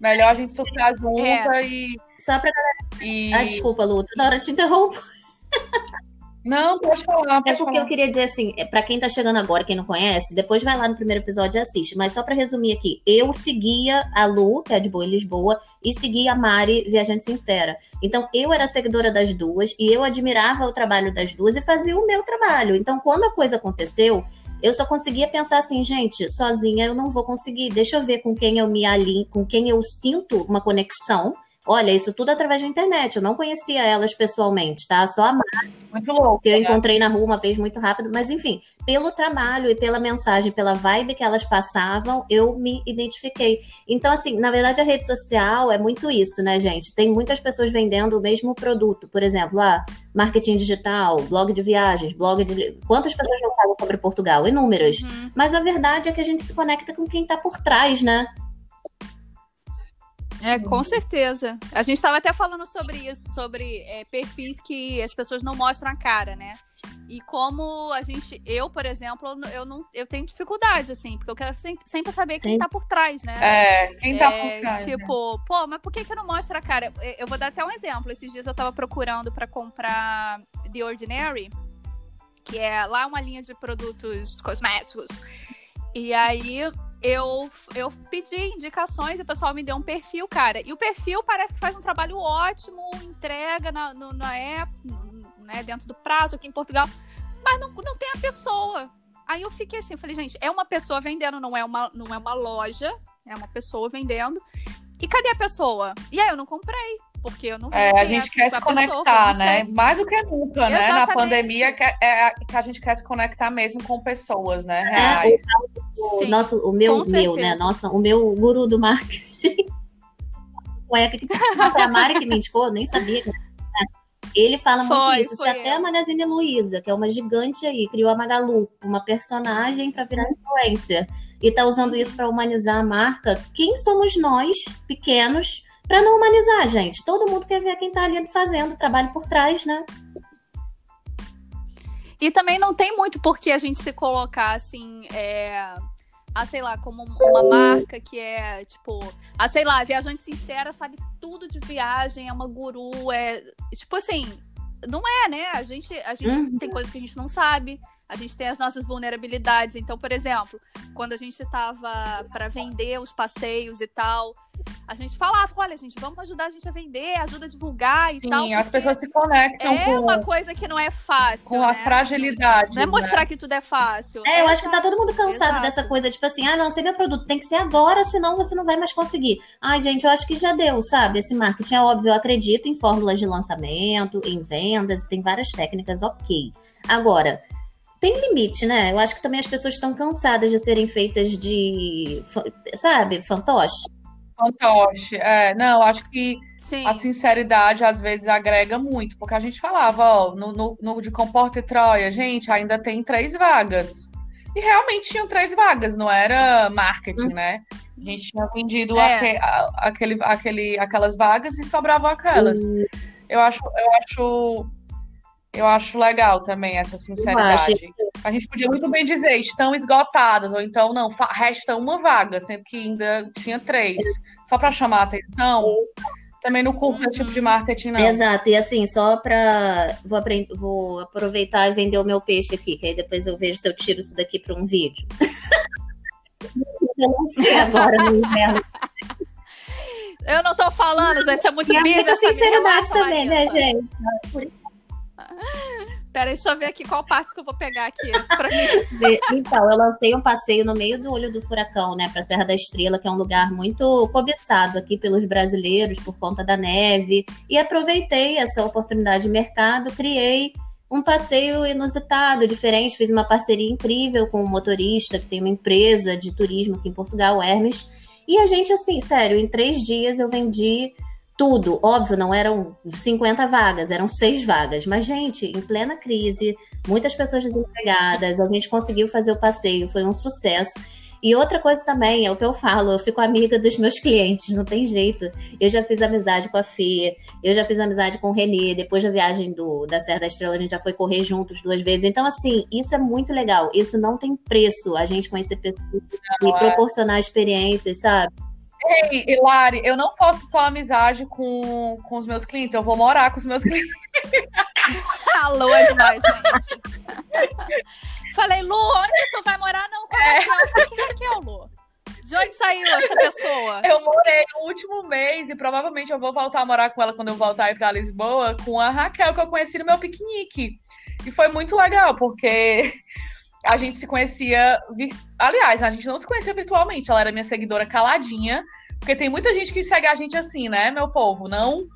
Melhor a gente surtar junta É. e. Só pra. e... Ah, desculpa, Lu, toda hora te interrompo. *laughs* Não, pode falar, É pode porque falar. eu queria dizer assim, é, pra quem tá chegando agora, quem não conhece, depois vai lá no primeiro episódio e assiste. Mas só pra resumir aqui, eu seguia a Lu, que é de boa em Lisboa, e seguia a Mari, Viajante Sincera. Então eu era seguidora das duas e eu admirava o trabalho das duas e fazia o meu trabalho. Então quando a coisa aconteceu, eu só conseguia pensar assim, gente, sozinha eu não vou conseguir. Deixa eu ver com quem eu me alinho, com quem eu sinto uma conexão. Olha, isso tudo através da internet. Eu não conhecia elas pessoalmente, tá? Só a Muito louco. que eu né? encontrei na rua uma vez muito rápido, mas enfim, pelo trabalho e pela mensagem, pela vibe que elas passavam, eu me identifiquei. Então, assim, na verdade, a rede social é muito isso, né, gente? Tem muitas pessoas vendendo o mesmo produto. Por exemplo, lá, marketing digital, blog de viagens, blog de. Quantas pessoas não falam sobre Portugal? Inúmeras. Uhum. Mas a verdade é que a gente se conecta com quem tá por trás, né? É, com certeza. A gente estava até falando sobre isso, sobre é, perfis que as pessoas não mostram a cara, né? E como a gente, eu, por exemplo, eu não, eu tenho dificuldade, assim, porque eu quero sempre, sempre saber quem tá por trás, né? É, quem tá É, por trás? né? Tipo, pô, mas por que, que eu não mostro a cara? Eu- Eu vou dar até um exemplo. Esses dias eu tava procurando pra comprar The Ordinary, que é lá uma linha de produtos cosméticos. E aí eu, eu pedi indicações e o pessoal me deu um perfil, cara. E o perfil parece que faz um trabalho ótimo, entrega na, no- na época, né, dentro do prazo aqui em Portugal. Mas não, não tem a pessoa. Aí eu fiquei assim, falei, gente, é uma pessoa vendendo, não é uma, não é uma loja, é uma pessoa vendendo. E cadê a pessoa? E aí eu não comprei, porque eu não vi É, quem a gente quer se pessoa, conectar, não né? Mais do que nunca, né? Na Exatamente. pandemia que é a- que a gente quer se conectar mesmo com pessoas, né? É, Reais. O, Sim, nosso, o meu, meu, né? Nossa, o meu guru do marketing. *laughs* Cueca que foi a Mari que me indicou, nem sabia. que- Ele fala Foi, muito isso. Se até a Magazine Luiza, que é uma gigante aí, criou a Magalu, uma personagem para virar influencer, e tá usando isso para humanizar a marca, quem somos nós, pequenos, para não humanizar, gente? Todo mundo quer ver quem tá ali fazendo o trabalho por trás, né? E também não tem muito por que a gente se colocar assim, é, a sei lá, como uma marca que é tipo, a sei lá, viajante sincera sabe tudo de viagem, é uma guru, é tipo assim, não é, né? A gente, a gente Uhum. tem coisas que a gente não sabe. A gente tem as nossas vulnerabilidades. Então, por exemplo, quando a gente tava para vender os passeios e tal, a gente falava, olha, gente, vamos ajudar a gente a vender, ajuda a divulgar e Sim, tal. as porque pessoas se conectam é com, uma coisa que não é fácil. com as né? fragilidades. Não é né? mostrar que tudo é fácil. É, eu acho que tá todo mundo cansado Exato. dessa coisa, tipo assim, ah, lancei meu produto, tem que ser agora, senão você não vai mais conseguir. Ai, gente, eu acho que já deu, sabe? Esse marketing é óbvio, eu acredito em fórmulas de lançamento, em vendas, tem várias técnicas, ok. Agora, tem limite, né? Eu acho que também as pessoas estão cansadas de serem feitas de, sabe, fantoche. Fantoche. É, não, acho que Sim. a sinceridade às vezes agrega muito, porque a gente falava, ó, no, no, no de Comporta e Troia, gente, ainda tem três vagas. E realmente tinham três vagas, não era marketing, né? A gente tinha vendido É. aque- a- aquele, aquele, aquelas vagas e sobravam aquelas. Eu acho, eu acho, eu acho legal também essa sinceridade. A gente podia muito bem dizer, estão esgotadas, ou então não, resta uma vaga, sendo que ainda tinha três. Só para chamar a atenção. Também não curto esse tipo de marketing, não. Exato, e assim, só pra. Vou, aprend... Vou aproveitar e vender o meu peixe aqui, que aí depois eu vejo se eu tiro isso daqui pra um vídeo. eu não sei agora no inverno. Eu não tô falando, gente, é muito busy muita sinceridade também, né, gente? Peraí, deixa eu ver aqui qual parte que eu vou pegar aqui. Então, eu lancei um passeio no meio do olho do furacão, né, pra Serra da Estrela, que é um lugar muito cobiçado aqui pelos brasileiros por conta da neve. E aproveitei essa oportunidade de mercado, criei um passeio inusitado, diferente. Fiz uma parceria incrível com um motorista que tem uma empresa de turismo aqui em Portugal, Hermes. E a gente, assim, sério, em três dias eu vendi tudo. Óbvio, não eram 50 vagas, eram seis vagas. Mas, gente, em plena crise, muitas pessoas desempregadas, a gente conseguiu fazer o passeio, foi um sucesso. E outra coisa também, é o que eu falo, eu fico amiga dos meus clientes, não tem jeito. Eu já fiz amizade com a Fê, eu já fiz amizade com o Renê, depois da viagem do, da Serra da Estrela a gente já foi correr juntos duas vezes. Então, assim, isso é muito legal. Isso não tem preço, a gente conhecer pessoas e é. proporcionar experiências, sabe? Ei, Hilari, eu não faço só amizade com, com os meus clientes, eu vou morar com os meus clientes. *laughs* Alô, é demais, gente. *laughs* Falei, Lu, onde tu vai morar? Não, com a É. Raquel. Eu falei, que Raquel, Lu? De onde saiu essa pessoa? Eu morei no último mês e provavelmente eu vou voltar a morar com ela quando eu voltar aí pra Lisboa, com a Raquel, que eu conheci no meu piquenique. E foi muito legal, porque a gente se conhecia. vir- Aliás, a gente não se conhecia virtualmente, ela era minha seguidora caladinha, porque tem muita gente que segue a gente assim, né, meu povo? Não,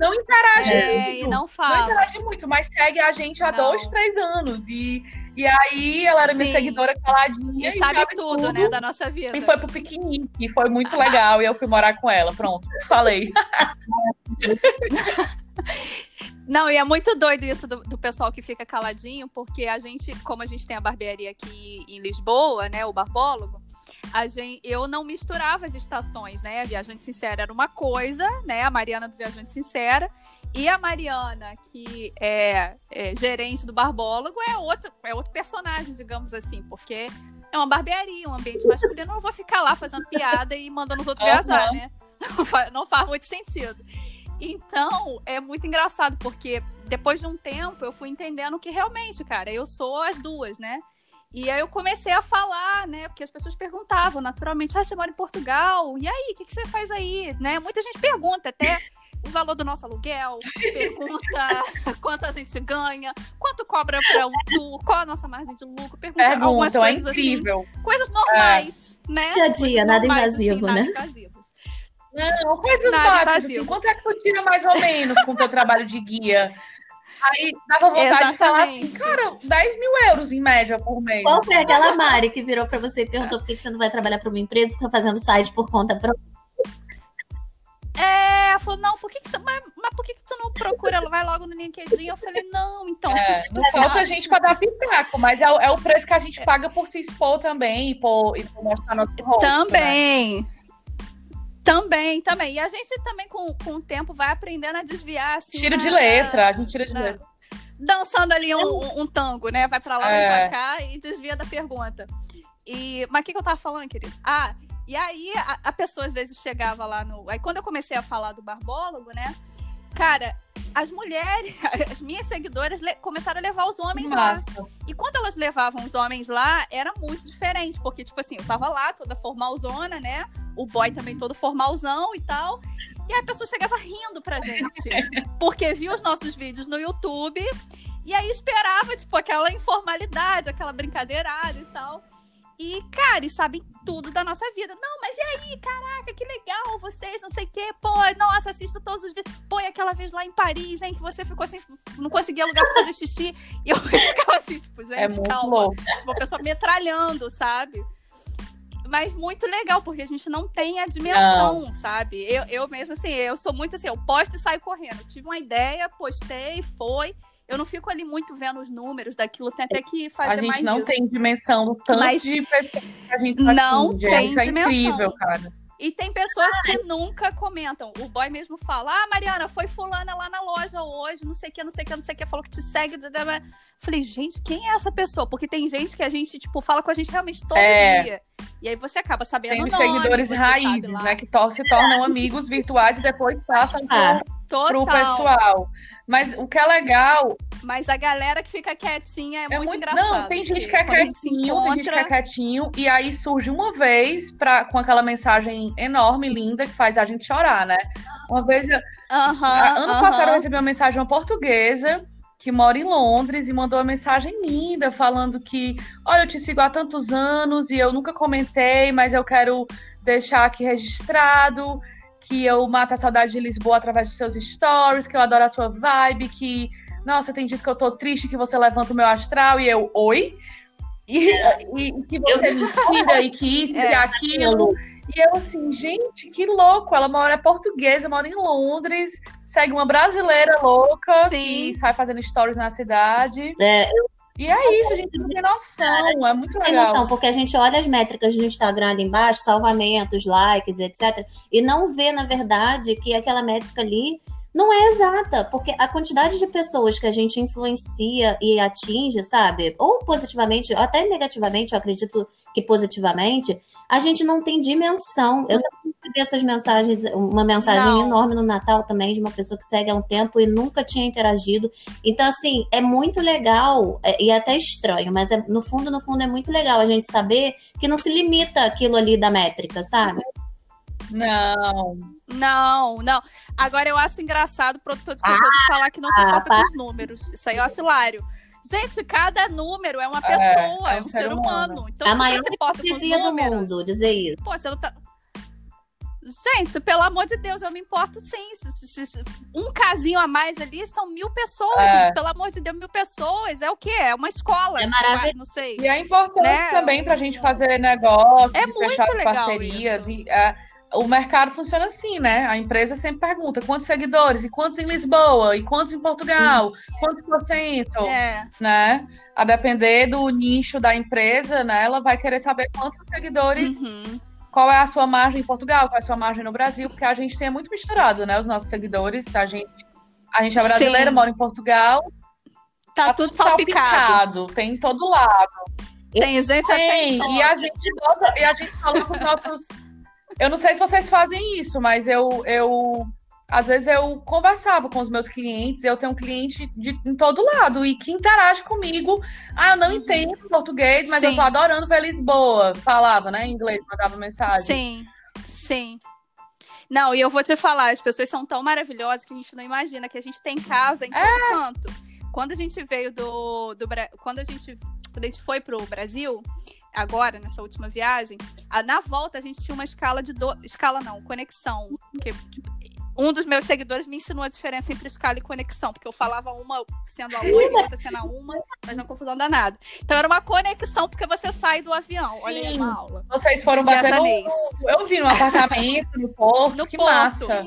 não interage É, muito. e não Não fala. interage muito, mas segue a gente há Não. dois, três anos. E, e aí ela era minha Sim. seguidora caladinha. E sabe tudo, né, da nossa vida. E foi pro piquenique, e foi muito legal. E eu fui morar com ela. Pronto, falei. *laughs* Não, e é muito doido isso do, do pessoal que fica caladinho, porque a gente, como a gente tem a barbearia aqui em Lisboa, né, o barbólogo, a gente, eu não misturava as estações, né? A Viajante Sincera era uma coisa, né? A Mariana do Viajante Sincera e a Mariana, que é, é gerente do barbólogo, é outro, é outro personagem, digamos assim, porque é uma barbearia, um ambiente masculino, eu não vou ficar lá fazendo piada e mandando os outros Aham. viajar, né? *laughs* Não fa- não faz muito sentido. Então, é muito engraçado, porque depois de um tempo eu fui entendendo que realmente, cara, eu sou as duas, né? E aí eu comecei a falar, né? Porque as pessoas perguntavam naturalmente, ah, você mora em Portugal? E aí, o que, que você faz aí? Né? Muita gente pergunta até o valor do nosso aluguel, pergunta *laughs* quanto a gente ganha, quanto cobra para um tour, qual a nossa margem de lucro, pergunta algumas Perguntam, é coisas assim incrível. coisas normais, né? Dia a dia, Coisas nada normais, invasivo, nada né? invasivos. Não, coisas Nada básicas, assim. Quanto é que tu tira mais ou menos com o teu trabalho de guia? Aí dava vontade de falar assim, Exatamente. cara, 10 mil euros em média por mês. Qual foi aquela Mari que virou pra você e perguntou por que que você não vai trabalhar pra uma empresa e fica fazendo site por conta própria? É, falou, não, por que, que você. Mas, mas por que, que tu não procura? Vai logo no LinkedIn. Eu falei, não, então. É, não falta gente pra dar pitaco, mas é, é, o preço que a gente paga por se expor também e por, e por mostrar nosso rosto. Né? Também. Né? Também, também. E a gente também, com, com o tempo, vai aprendendo a desviar. Assim, tira de letra, a gente tira de na, letra. Dançando ali um, um, um, tango, né? Vai pra lá, é. vai pra cá e desvia da pergunta. E, mas o que, que eu tava falando, querido? Ah, e aí a, a, pessoa às vezes chegava lá no. Aí quando eu comecei a falar do barbólogo, né? Cara, as mulheres, *laughs* as minhas seguidoras começaram a levar os homens Nossa. lá. E quando elas levavam os homens lá, era muito diferente, porque, tipo assim, eu tava lá toda formalzona, né? O boy também todo formalzão e tal. E a pessoa chegava rindo pra gente. *laughs* porque viu os nossos vídeos no YouTube. E aí esperava, tipo, aquela informalidade, aquela brincadeirada e tal. E, cara, e sabem tudo da nossa vida. Não, mas e aí? Caraca, que legal vocês, não sei o quê. Pô, nossa, assisto todos os vídeos. Pô, e aquela vez lá em Paris, hein, que você ficou sem. Não conseguia lugar pra fazer xixi. *laughs* E eu ficava assim, tipo, gente, é calma. Louco. Tipo, a pessoa metralhando, sabe? Mas muito legal, porque a gente não tem a dimensão, não. sabe? Eu, eu mesmo, assim, eu sou muito assim, eu posto e saio correndo. tive uma ideia, postei, foi eu não fico ali muito vendo os números daquilo, tem até que fazer mais A gente mais não isso. tem dimensão do tanto Mas de pessoas que a gente Não tem Isso é incrível, cara. E tem pessoas que nunca comentam. O boy mesmo fala: Ah, Mariana, foi fulana lá na loja hoje, não sei o que, não sei o que, não sei o que, falou que te segue. Falei, gente, quem é essa pessoa? Porque tem gente que a gente, tipo, fala com a gente realmente todo é. dia. E aí você acaba sabendo tem o nome. Tem seguidores raízes, né? Que se tornam amigos virtuais e depois passam ah, pro, pro pessoal. Mas o que é legal. Mas a galera que fica quietinha é, é muito, muito engraçado. Não, tem gente que é quietinho, encontra... tem gente que é quietinho, e aí surge uma vez pra, com aquela mensagem enorme, linda, que faz a gente chorar, né? Uma vez. Eu... ano passado eu recebi uma mensagem uma portuguesa que mora em Londres e mandou uma mensagem linda falando que, olha, eu te sigo há tantos anos e eu nunca comentei, mas eu quero deixar aqui registrado que eu mato a saudade de Lisboa através dos seus stories, que eu adoro a sua vibe, que, nossa, tem dias que eu tô triste, que você levanta o meu astral e eu, oi? E, e que você eu... me inspira e que isso *laughs* é, e aquilo. E eu assim, gente, que louco. Ela mora é portuguesa, mora em Londres, segue uma brasileira louca Sim. que sai fazendo stories na cidade. É, eu e é isso, a gente não tem noção, é muito legal. Tem noção, porque a gente olha as métricas do Instagram ali embaixo, salvamentos, likes, etc. E não vê, na verdade, que aquela métrica ali não é exata, porque a quantidade de pessoas que a gente influencia e atinge, sabe? Ou positivamente, ou até negativamente, eu acredito que positivamente, a gente não tem dimensão. Eu recebi essas mensagens, uma mensagem não. enorme no Natal também, de uma pessoa que segue há um tempo e nunca tinha interagido. Então, assim, é muito legal, é, e é até estranho, mas é, no fundo, no fundo, é muito legal a gente saber que não se limita aquilo ali da métrica, sabe? Não. Não, não. Agora eu acho engraçado o produtor de conteúdo ah, falar que não se importa ah, com os números. Isso aí eu acho hilário. Gente, cada número é uma é, pessoa, é, é um, ser, ser humano. humano. Então, a maior se importa com os números, do mundo, dizer isso. Pô, você não tá... Gente, pelo amor de Deus, eu me importo sim. Um casinho a mais ali são mil pessoas, é. gente. Pelo amor de Deus, mil pessoas. É o quê? É uma escola. É maravilhoso. Não sei. E é importante né? também pra gente fazer negócio, é fechar as parcerias. Isso. E, é, o mercado funciona assim, né? A empresa sempre pergunta quantos seguidores, e quantos em Lisboa, e quantos em Portugal, quantos por cento, é. né? A depender do nicho da empresa, né? Ela vai querer saber quantos seguidores, uhum. qual é a sua margem em Portugal, qual é a sua margem no Brasil, porque a gente tem muito misturado, né? Os nossos seguidores, a gente, a gente é brasileira, Sim. mora em Portugal. Tá, tá tudo salpicado. salpicado. Tem em todo lado. Tem gente tem, e a gente bota, e a gente coloca os nossos *laughs* eu não sei se vocês fazem isso, mas eu, eu às vezes eu conversava com os meus clientes, eu tenho um cliente de, em todo lado e que interage comigo. Ah, eu não uhum. entendo português, mas sim. eu tô adorando ver Lisboa. Falava, né, em inglês, mandava mensagem. Sim, sim. Não, e eu vou te falar, as pessoas são tão maravilhosas que a gente não imagina que a gente tem casa em é. canto. Quando a gente veio do, do quando a gente quando a gente foi pro Brasil, agora, nessa última viagem, a, na volta a gente tinha uma escala de. Do... Escala não, conexão. Que, um dos meus seguidores me ensinou a diferença entre escala e conexão, porque eu falava uma sendo a outra e outra sendo a uma, mas uma confusão danada. Então era uma conexão, porque você sai do avião. Sim. Olha aí uma aula. Vocês foram bater no... Eu vi no apartamento, no porto, no que porto. massa.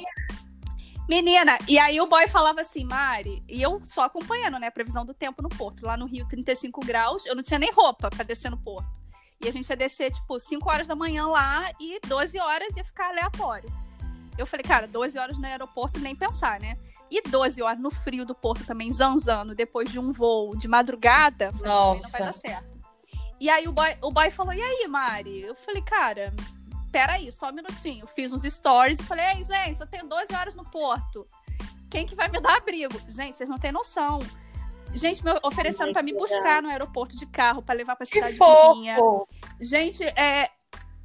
Menina, e aí o boy falava assim, Mari, e eu só acompanhando, né, a previsão do tempo no porto. Lá no Rio, 35 graus, eu não tinha nem roupa pra descer no porto. E a gente ia descer, tipo, 5 horas da manhã lá e 12 horas ia ficar aleatório. Eu falei, cara, 12 horas no aeroporto, nem pensar, né? E 12 horas no frio do porto também, zanzando, depois de um voo de madrugada, Nossa. não vai dar certo. E aí o boy, o boy falou, e aí, Mari? Eu falei, cara, peraí, só um minutinho. Fiz uns stories e falei, ei, gente, eu tenho 12 horas no porto. Quem que vai me dar abrigo? Gente, vocês não têm noção. Gente, me oferecendo para me buscar no aeroporto de carro, para levar pra cidade vizinha. Gente, é,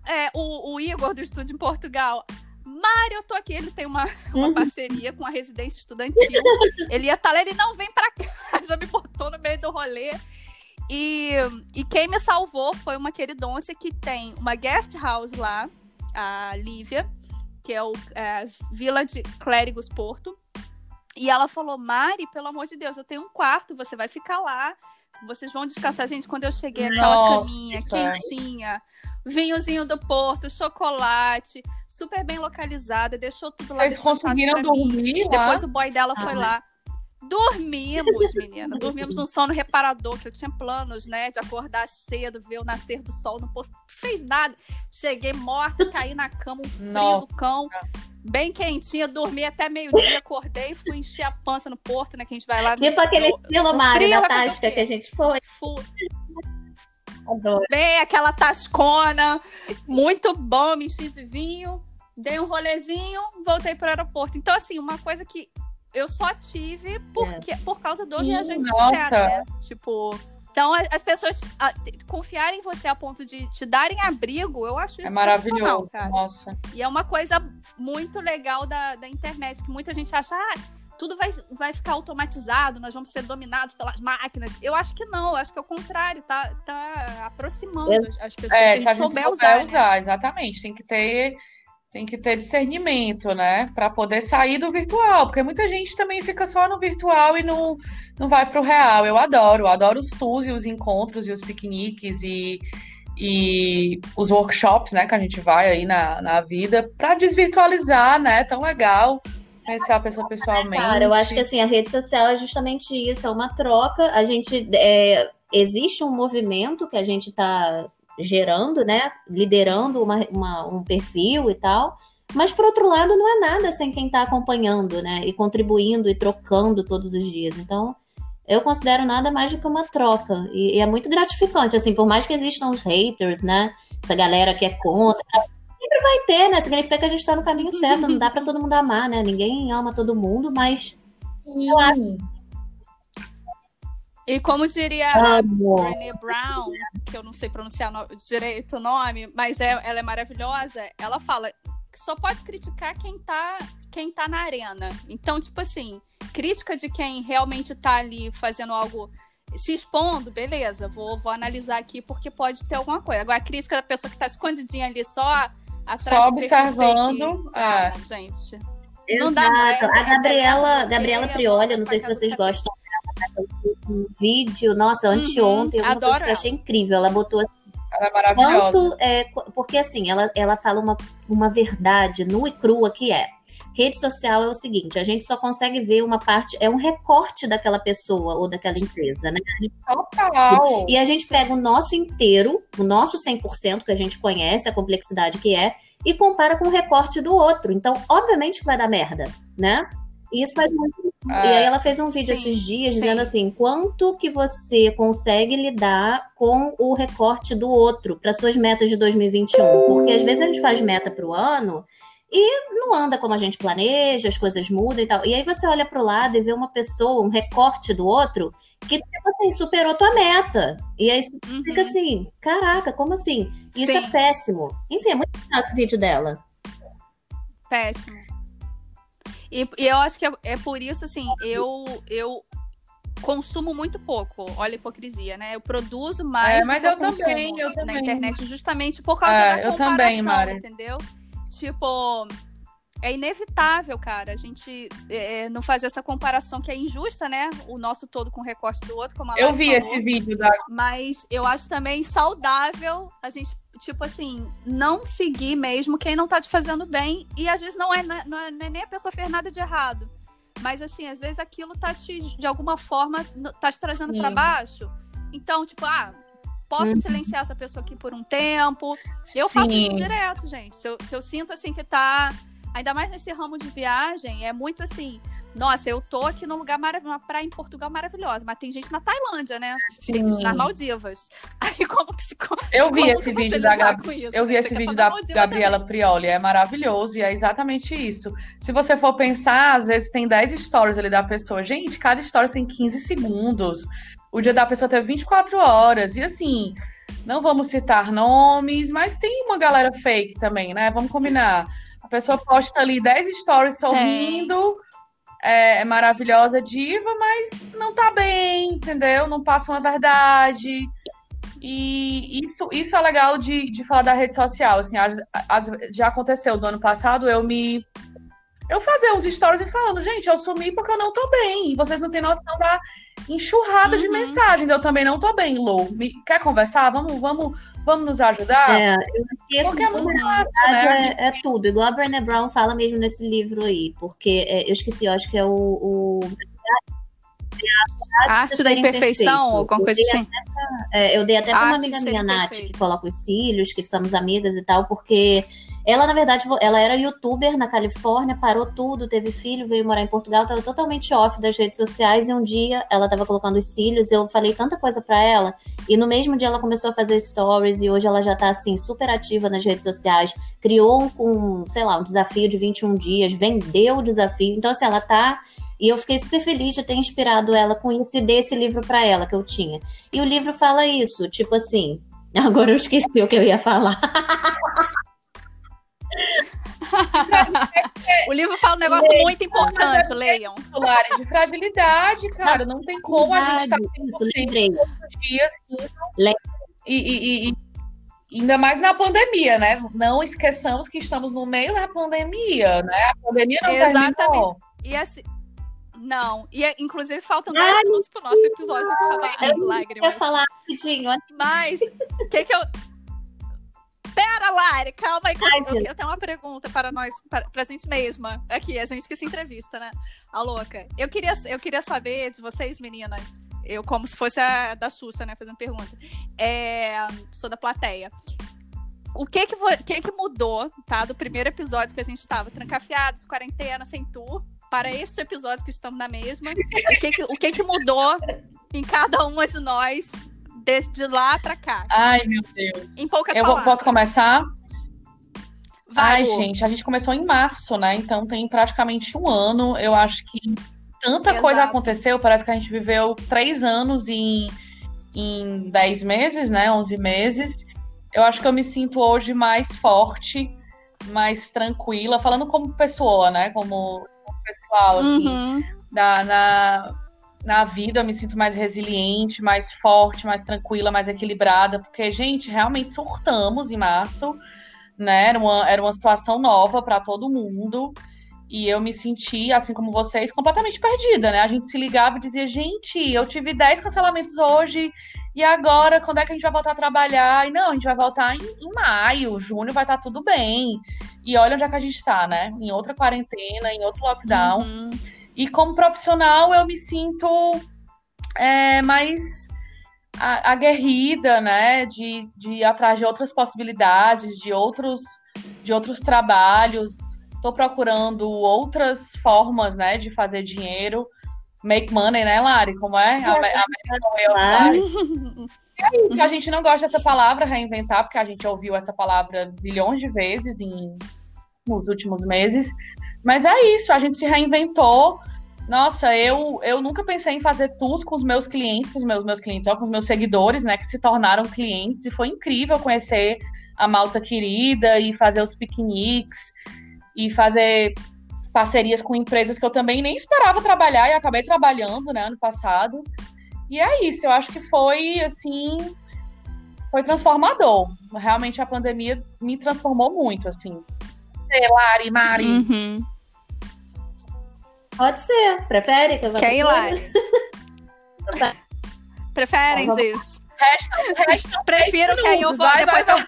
é o, o, Igor do estúdio em Portugal. Mário, eu tô aqui. Ele tem uma, uma uhum. parceria com a residência estudantil. *laughs* Ele ia estar tá lá, ele não vem para casa, me botou no meio do rolê. E, e quem me salvou foi uma queridôncia que tem uma guest house lá, a Lívia, que é o é, Vila de Clérigos Porto. E ela falou: Mari, pelo amor de Deus, eu tenho um quarto, você vai ficar lá. Vocês vão descansar. Gente, quando eu cheguei, aquela Nossa, caminha quentinha, vinhozinho do Porto, chocolate, super bem localizada, deixou tudo lá. Vocês conseguiram dormir lá? Depois o boy dela ah, foi lá. Dormimos, menina. Dormimos um sono reparador, que eu tinha planos, né? De acordar cedo, ver o nascer do sol. Não fez nada. Cheguei morta, caí na cama, um frio Nossa. do cão. Bem quentinha, dormi até meio-dia, acordei, fui encher a pança no porto, né? Que a gente vai lá. Tipo no, aquele estilo, Mari, da Tasca que a gente foi. Fui. Adoro. Bem, aquela tascona, muito bom, me enchi de vinho, dei um rolezinho, voltei para o aeroporto. Então, assim, uma coisa que eu só tive porque, é. por causa do viajante Nossa. sincero, né? Tipo, então as pessoas a, confiarem em você a ponto de te darem abrigo, eu acho é isso é maravilhoso, cara. Nossa. E é uma coisa muito legal da, da internet, que muita gente acha, ah, tudo vai, vai ficar automatizado, nós vamos ser dominados pelas máquinas. Eu acho que não, eu acho que é o contrário, tá, tá aproximando as pessoas. É, se a gente souber, souber usar. usar né? Exatamente, tem que ter tem que ter discernimento, né? Para poder sair do virtual, porque muita gente também fica só no virtual e não, não vai para o real. Eu adoro, eu adoro os tours e os encontros e os piqueniques e, e os workshops, né? Que a gente vai aí na, na vida para desvirtualizar, né? Tão legal conhecer a pessoa pessoalmente. Cara, eu acho que assim, a rede social é justamente isso, é uma troca. A gente. É, existe um movimento que a gente está gerando, né? Liderando uma, uma, um perfil e tal. Mas, por outro lado, não é nada sem quem está acompanhando, né? E contribuindo e trocando todos os dias. Então, eu considero nada mais do que uma troca. E, e é muito gratificante, assim, por mais que existam os haters, né? Essa galera que é contra. Sempre vai ter, né? Significa que a gente está no caminho certo. Não dá para todo mundo amar, né? Ninguém ama todo mundo, mas. Eu acho e como diria a Brené Brown, que eu não sei pronunciar no, direito o nome, mas é, ela é maravilhosa, ela fala que só pode criticar quem tá, quem tá na arena. Então, tipo assim, crítica de quem realmente tá ali fazendo algo, se expondo, beleza, vou, vou analisar aqui porque pode ter alguma coisa. Agora, a crítica da pessoa que tá escondidinha ali só atrás Só observando. É. Ah, gente. Exato. Não dá, a Gabriela, Gabriela Prioli, eu não sei se vocês gostam um vídeo, nossa, uhum, anteontem, uma coisa que eu achei incrível. Ela botou assim, ela é maravilhosa. Quanto, é, porque assim, ela, ela fala uma, uma verdade nua e crua que é. Rede social é o seguinte, a gente só consegue ver uma parte, é um recorte daquela pessoa ou daquela empresa, né? Total. E a gente pega o nosso inteiro, o nosso 100% que a gente conhece, a complexidade que é, e compara com o recorte do outro. Então, obviamente que vai dar merda, né? E isso faz muito. Ah, e aí ela fez um vídeo sim, esses dias sim. dizendo assim: quanto que você consegue lidar com o recorte do outro para suas metas de 2021? Porque às vezes a gente faz meta para o ano e não anda como a gente planeja, as coisas mudam e tal. E aí você olha para o lado e vê uma pessoa, um recorte do outro, que tipo assim, superou tua meta. E aí você uhum. fica assim: caraca, como assim? Isso é sim. é péssimo. Enfim, é muito fácil esse vídeo dela. Péssimo. E, e eu acho que é, é, por isso, assim, eu, eu consumo muito pouco. Olha a hipocrisia, né? Eu produzo mais é, mas eu, eu também, eu na também. internet justamente por causa é, da comparação, também, entendeu? Tipo, é inevitável, cara, a gente é, não fazer essa comparação que é injusta, né? O nosso todo com o recorte do outro, como a Eu vi falou. esse vídeo da. Mas eu acho também saudável a gente, tipo assim, não seguir mesmo quem não tá te fazendo bem. E às vezes não é, não é, não é nem a pessoa fez nada de errado. Mas assim, às vezes aquilo tá te, de alguma forma, tá te trazendo para baixo. Então, tipo, ah, posso uhum. silenciar essa pessoa aqui por um tempo. Eu Sim. faço isso direto, gente. Se eu, se eu sinto assim que tá ainda mais nesse ramo de viagem, é muito assim. Nossa, eu tô aqui num lugar maravilhoso, uma praia em Portugal maravilhosa, mas tem gente na Tailândia, né? Sim. Tem gente nas Maldivas. *laughs* Aí como que se Eu vi esse vídeo da Gab... Eu vi esse vídeo da Gabriela também. Prioli, é maravilhoso e é exatamente isso. Se você for pensar, às vezes tem 10 stories ali da pessoa. Gente, cada story tem 15 segundos. O dia da pessoa tem 24 horas. E assim, não vamos citar nomes, mas tem uma galera fake também, né? Vamos combinar pessoa posta ali 10 stories sorrindo, é, é, maravilhosa, diva, mas não tá bem, entendeu? Não passa uma verdade. E isso, isso é legal de, de falar da rede social. Assim, as, as, já aconteceu do ano passado, eu me. Eu fazer uns stories e falando, gente, eu sumi porque eu não tô bem. Vocês não têm noção da enxurrada uhum. de mensagens. Eu também não tô bem, Lou. Me, quer conversar? Vamos, vamos vamos nos ajudar? É, eu esqueço é muito fácil, né? é, é, tudo, igual a Brené Brown fala mesmo nesse livro aí, porque é, eu esqueci, eu acho que é o, o... A arte da imperfeição, ou alguma coisa assim. Pra, é, eu dei até para uma amiga minha, Nath, que coloca os cílios, que ficamos amigas e tal, porque ela, na verdade, ela era youtuber na Califórnia, parou tudo, teve filho, veio morar em Portugal, estava totalmente off das redes sociais. E um dia ela estava colocando os cílios, eu falei tanta coisa para ela. E no mesmo dia ela começou a fazer stories e hoje ela já tá assim, super ativa nas redes sociais. Criou um, sei lá, um desafio de 21 dias, vendeu o desafio. Então, assim, ela tá e eu fiquei super feliz de ter inspirado ela com isso e desse livro para ela que eu tinha. E o livro fala isso, tipo assim. *laughs* Agora eu esqueci o que eu ia falar. *laughs* *laughs* o livro fala um negócio muito importante, leiam. De fragilidade, cara. Não tem como a gente estar tá todos os dias. E, e, e, ainda mais na pandemia, né? Não esqueçamos que estamos no meio da pandemia, né? A pandemia não Exatamente. Terminou. E assim, não, e inclusive faltam 10 minutos pro nosso episódio com lágrimas. Eu falar rapidinho. Mas, o que que eu Pera, Lari, calma aí. Ai, eu, eu, tenho uma pergunta para nós, para, a gente mesma. Aqui, a gente que se entrevista, né? A louca. Eu queria, eu queria saber de vocês, meninas. Eu, como se fosse a da Xuxa, né? Fazendo pergunta. É, sou da plateia. O que que, que que mudou, tá? Do primeiro episódio que a gente estava trancafiados, quarentena, sem tu, para este episódio que estamos na mesma. O que que, o que, que mudou em cada uma de nós de lá pra cá. Ai, meu Deus. Em poucas Eu palavras. posso começar? Vai, Ai, gente, a gente começou em março, né? Então tem praticamente um ano. Eu acho que tanta Exato. coisa aconteceu. Parece que a gente viveu três anos em, em dez meses, né? Onze meses. Eu acho que eu me sinto hoje mais forte, mais tranquila, falando como pessoa, né? Como, como pessoal, assim. Uhum. Da, na, na vida, eu me sinto mais resiliente, mais forte, mais tranquila, mais equilibrada, porque, gente, realmente surtamos em março, né? Era uma, era uma situação nova para todo mundo. E eu me senti, assim como vocês, completamente perdida, né? A gente se ligava e dizia, gente, eu tive 10 cancelamentos hoje, e agora, quando é que a gente vai voltar a trabalhar? E não, a gente vai voltar em, em maio, junho vai estar tá tudo bem. E olha onde é que a gente está, né? Em outra quarentena, em outro lockdown. Uhum. E como profissional, eu me sinto é, mais aguerrida, né, de, de ir atrás de outras possibilidades, de outros, de outros trabalhos. Estou procurando outras formas, né, de fazer dinheiro. Make money, né, Lari? Como é? A, a, a, a gente não gosta dessa palavra, reinventar, porque a gente ouviu essa palavra zilhões de vezes em, nos últimos meses. Mas é isso, a gente se reinventou nossa, eu, eu nunca pensei em fazer tours com os meus clientes, com os meus, meus clientes, ó, com os meus seguidores, né, que se tornaram clientes, e foi incrível conhecer a malta querida e fazer os piqueniques e fazer parcerias com empresas que eu também nem esperava trabalhar e acabei trabalhando, né, ano passado. E é isso, eu acho que foi assim, foi transformador. Realmente a pandemia me transformou muito, assim. Você, Lari, Mari? Uhum. Pode ser. Prefere que eu vá Quer ir, Lari? Preferem Vamos- isso? Resta, resta Prefiro que aí eu vou. Vai, depois vai,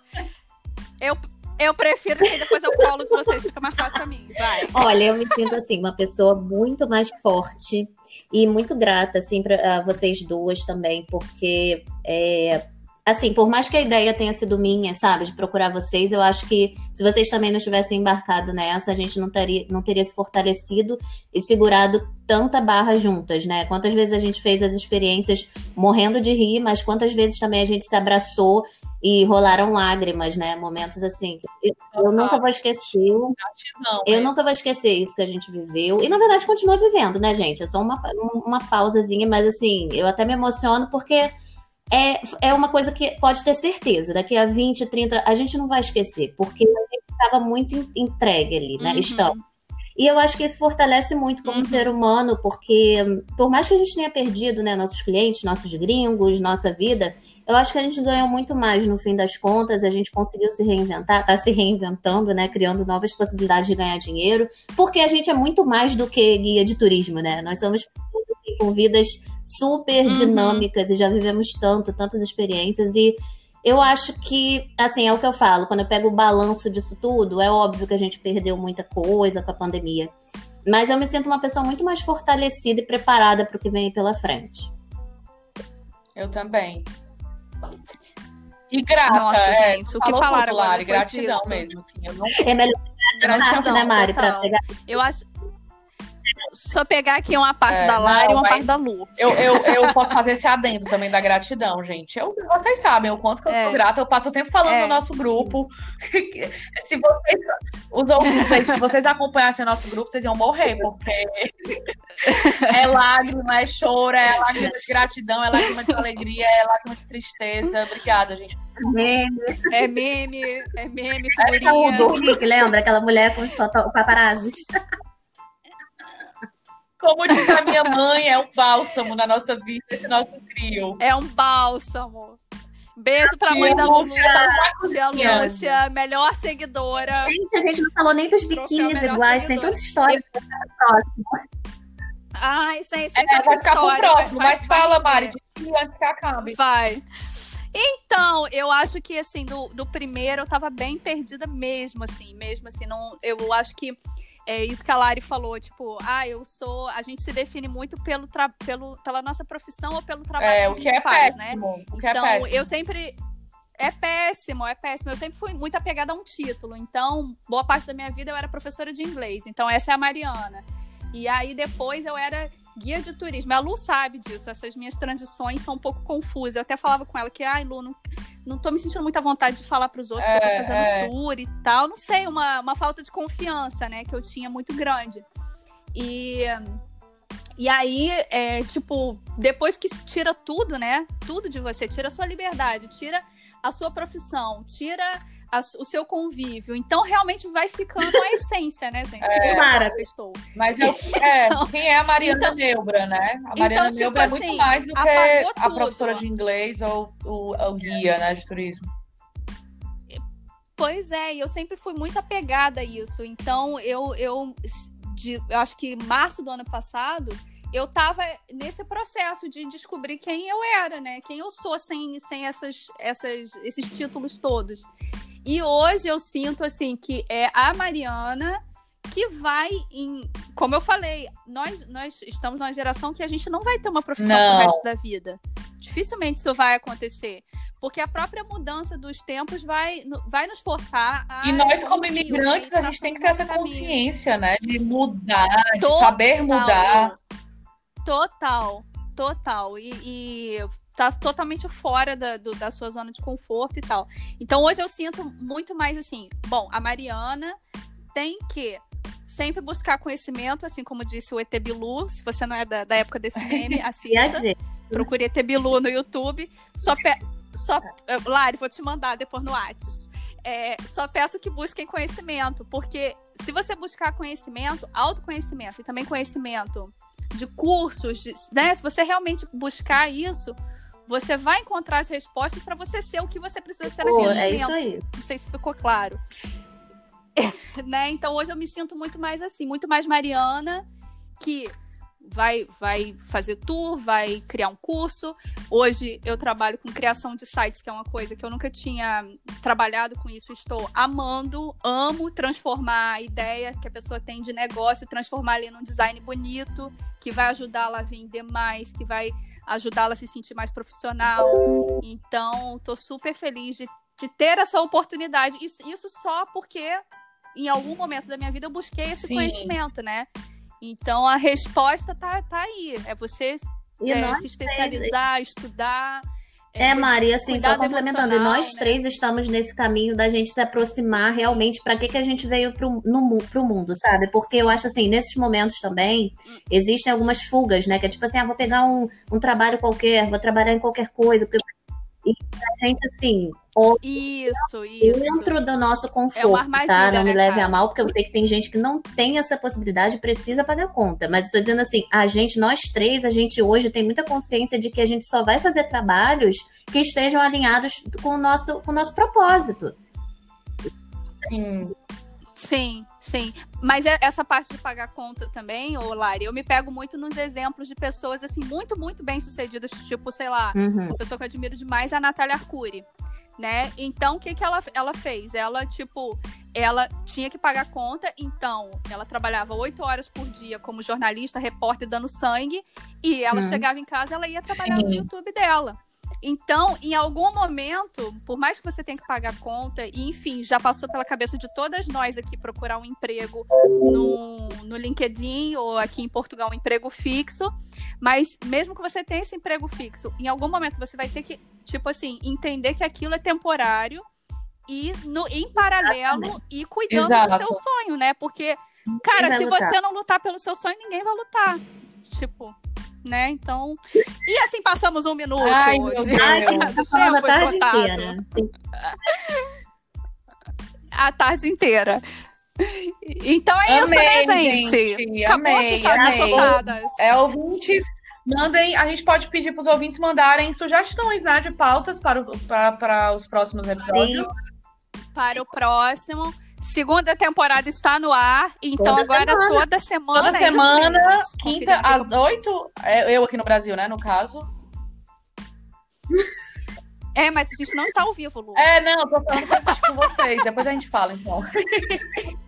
eu, eu. Eu prefiro que depois eu colo de vocês, fica mais fácil pra mim. Vai. Olha, eu me sinto assim, uma pessoa muito mais forte e muito grata, assim, para vocês duas também, porque, é, assim, por mais que a ideia tenha sido minha, sabe, de procurar vocês, eu acho que se vocês também não tivessem embarcado nessa, a gente não teria, não teria se fortalecido e segurado tanta barra juntas, né? Quantas vezes a gente fez as experiências morrendo de rir, mas quantas vezes também a gente se abraçou e rolaram lágrimas, né? Momentos assim. Eu, eu nunca vou esquecer. Eu é. nunca vou esquecer isso que a gente viveu. E, na verdade, continua vivendo, né, gente? É só uma, uma pausazinha, mas, assim, eu até me emociono porque é, é uma coisa que pode ter certeza. Daqui a 20, 30, a gente não vai esquecer, porque a gente estava muito en- entregue ali, né? Uhum. E eu acho que isso fortalece muito como Uhum. ser humano, porque por mais que a gente tenha perdido, né, nossos clientes, nossos gringos, nossa vida, eu acho que a gente ganhou muito mais no fim das contas, a gente conseguiu se reinventar, tá se reinventando, né, criando novas possibilidades de ganhar dinheiro, porque a gente é muito mais do que guia de turismo, né? Nós somos com vidas super Uhum. dinâmicas e já vivemos tanto, tantas experiências e eu acho que, assim, é o que eu falo, quando eu pego o balanço disso tudo, é óbvio que a gente perdeu muita coisa com a pandemia. Mas eu me sinto uma pessoa muito mais fortalecida e preparada para o que vem pela frente. Eu também. E grata, Nossa, é, gente, o que falaram agora depois gratidão disso? mesmo, assim, eu não É melhor Gratidão, parte, né, Mari? Pra pegar Eu acho. Eu pegar aqui uma parte É, da Lara e uma parte da Lu. Eu, eu, eu posso fazer esse adendo também da gratidão, gente. Eu, vocês sabem o quanto que eu É. sou grata. Eu passo o tempo falando É. no nosso grupo. *laughs* se vocês, os ouvintes se vocês acompanhassem o nosso grupo, vocês iam morrer, porque *laughs* é lágrima, é choro, é lágrima de gratidão, é lágrima de alegria, é lágrima de tristeza. Obrigada, gente. meme. É meme, é meme, É figurinha. tudo. Nick, lembra? Aquela mulher com os paparazzis. Como diz a minha mãe, é um bálsamo na nossa vida, esse nosso trio. É um bálsamo. Beijo pra mãe da. Lúcia tá Tia. Lúcia, melhor seguidora. Gente, a gente não falou nem dos biquínis iguais, tem tanta história. Ai, gente, tem É, vai ficar pro história, próximo, vai- mas vai fala, render. Mari, de antes que acabe. Vai. Então, eu acho que assim, do, do primeiro eu tava bem perdida mesmo, assim, mesmo assim, não, eu acho que é isso que a Lari falou, tipo, ah, eu sou, a gente se define muito pelo, pelo pela nossa profissão ou pelo trabalho É, que o a que gente é faz, né? péssimo. O que é Então, péssimo. eu sempre. É péssimo, é péssimo. Eu sempre fui muito apegada a um título. Então, boa parte da minha vida eu era professora de inglês. Então, essa é a Mariana. E aí, depois eu era guia de turismo. A Lu sabe disso. Essas minhas transições são um pouco confusas. Eu até falava com ela que, ai, Lu, não, não tô me sentindo muita vontade de falar pros outros que eu É, tô fazendo é. tour e tal. Não sei, uma, uma falta de confiança, né, que eu tinha muito grande. E. E aí, é, tipo, depois que se tira tudo, né? Tudo de você, tira a sua liberdade, tira a sua profissão, tira a- o seu convívio. Então, realmente vai ficando a essência, né, gente? Que É. você Para. manifestou. Mas eu, é, Então- quem é a Mariana então- Neubra, né? A Mariana tipo Neubra é assim, muito mais do que a professora de inglês ou o, o guia né, de turismo. Pois é, e eu sempre fui muito apegada a isso. Então, eu, eu, de- eu acho que março do ano passado, eu tava nesse processo de descobrir quem eu era, né? Quem eu sou sem, sem essas, essas, esses títulos todos. E hoje eu sinto, assim, que é a Mariana que vai em. Como eu falei, nós, nós estamos numa geração que a gente não vai ter uma profissão Não. pro resto da vida. Dificilmente isso vai acontecer. Porque a própria mudança dos tempos vai, vai nos forçar a. E nós, como imigrantes, a gente tem que ter essa consciência, né? De mudar, de Total. saber mudar. Total, total. E, e tá totalmente fora da, do- da sua zona de conforto e tal. Então hoje eu sinto muito mais assim, bom, a Mariana tem que sempre buscar conhecimento, assim como disse o ET Bilu, se você não é da, da época desse meme, *laughs* assista. Procure ET Bilu no YouTube. Só, pe... só... eh, Lari, vou te mandar depois no Whats. É, só peço que busquem conhecimento, porque se você buscar conhecimento, autoconhecimento e também conhecimento de cursos, de- né? Se você realmente buscar isso, você vai encontrar as respostas para você ser o que você precisa ser Pô, naquele é momento. isso aí. Não sei se ficou claro. *laughs* né? Então hoje eu me sinto muito mais assim, muito mais Mariana, que vai, vai fazer tour, vai criar um curso. Hoje eu trabalho com criação de sites, que é uma coisa que eu nunca tinha trabalhado com isso. Estou amando, amo transformar a ideia que a pessoa tem de negócio, transformar ali num design bonito, que vai ajudá-la a vender mais, que vai ajudá-la a se sentir mais profissional. Então, estou super feliz de, de ter essa oportunidade. Isso, isso só porque em algum momento da minha vida eu busquei esse Sim. conhecimento, né? Então a resposta tá, tá aí. É você é, se especializar, três. estudar. É, é Mari, assim, só complementando, nós né? três estamos nesse caminho da gente se aproximar realmente para que, que a gente veio pro, no, pro mundo, sabe? Porque eu acho assim, nesses momentos também, existem algumas fugas, né? Que é tipo assim, ah, vou pegar um, um trabalho qualquer, vou trabalhar em qualquer coisa, porque e a gente, assim, isso, isso. dentro do nosso conforto, é tá? Não me né, leve a mal, porque eu sei que tem gente que não tem essa possibilidade precisa pagar conta. Mas estou dizendo assim, a gente, nós três, a gente hoje tem muita consciência de que a gente só vai fazer trabalhos que estejam alinhados com o nosso, com o nosso propósito. Sim. Sim, sim. Mas é, essa parte de pagar conta também, ô Lari, eu me pego muito nos exemplos de pessoas, assim, muito, muito bem sucedidas, tipo, sei lá, uhum. uma pessoa que eu admiro demais é a Natália Arcuri. Né? Então, o que, que ela, ela fez? Ela, tipo, ela tinha que pagar conta, então ela trabalhava oito horas por dia como jornalista, repórter, dando sangue, e ela uhum. chegava em casa, ela ia trabalhar Sim. no YouTube dela. Então, em algum momento, por mais que você tenha que pagar conta, e enfim, já passou pela cabeça de todas nós aqui procurar um emprego no, no LinkedIn ou aqui em Portugal um emprego fixo, mas mesmo que você tenha esse emprego fixo, em algum momento você vai ter que, tipo assim, entender que aquilo é temporário e no, em paralelo Exatamente. e cuidando Exato. do seu sonho, né? Porque, cara, se lutar. você não lutar pelo seu sonho, ninguém vai lutar. Tipo, né? Então. E assim passamos um minuto Ai, hoje. Meu Deus. *laughs* a tarde inteira. *laughs* A tarde inteira. Então é amei, isso, né, gente? gente Acabou amei, amei. É, ouvintes, mandem. A gente pode pedir para os ouvintes mandarem sugestões, né, de pautas para, o, para, para os próximos episódios. Sim. Para o próximo. Segunda temporada está no ar, então toda agora semana. toda semana. Toda é semana, quinta às oito. É, eu aqui no Brasil, né? No caso. *laughs* É, mas a gente não está ao vivo, Lu. É, não, tô falando com vocês. Depois a gente fala, então.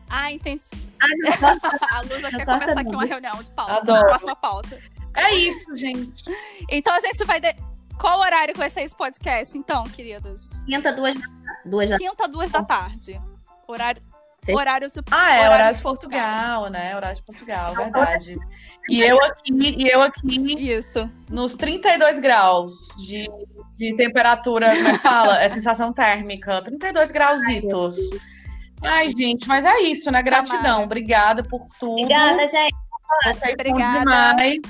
Ah, entendi. Ah, *laughs* a Lu já quer começar aqui uma reunião de pauta. Adoro. Próxima pauta. É isso, gente. Então a gente vai. De... Qual horário vai ser esse podcast, então, queridos? Quinta, duas, duas da Quinta, duas da tarde. Horário. Horário de, ah, é, horário, horário de Portugal, Portugal, né? Horário de Portugal, verdade. E eu aqui, e eu aqui Isso. nos 32 graus de, de temperatura, como é fala? É sensação térmica. 32 grauzitos. Ai, gente, mas é isso, né? Gratidão. Obrigada por tudo. Obrigada, gente. Obrigada. Demais.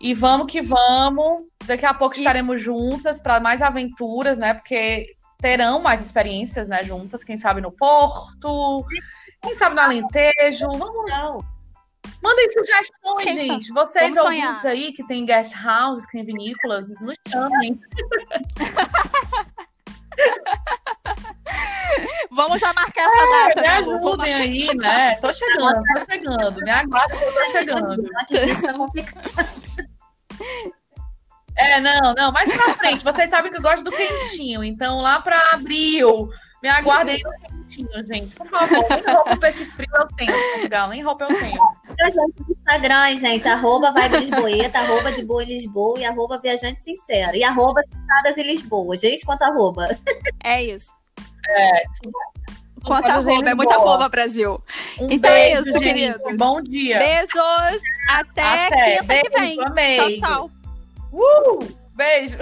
E vamos que vamos. Daqui a pouco e... estaremos juntas para mais aventuras, né? Porque terão mais experiências, né, juntas, quem sabe no Porto, quem sabe no Alentejo. Vamos. Mandem sugestões, quem gente. Sabe? Vocês Vamos ouvintes sonhar. aí que tem guest houses, que tem vinícolas, nos chamem. *laughs* Vamos já marcar essa é, data. Me né, ajudem aí, né? Tô chegando, tô chegando. Me aguardem que eu tô chegando. Antes disso é complicado. É, não, não, mais pra frente. Vocês sabem que eu gosto do quentinho, então lá pra abril, me aguardem no quentinho, gente. Por favor, nem roupa pra esse frio eu tenho, Portugal, nem roupa eu tenho. Instagram, gente, arroba Vibe Lisboeta, arroba de boa em Lisboa e arroba Viajante Sincero. E arroba Citadas em Lisboa. Gente, quanto arroba. É isso. É. Quanto arroba, é muita arroba, Brasil. Um então é beijo, é isso, gente. queridos. Bom dia. Beijos. Até, Até. quinta beijo, que vem. Amei. Tchau, tchau. Uh! Beijo!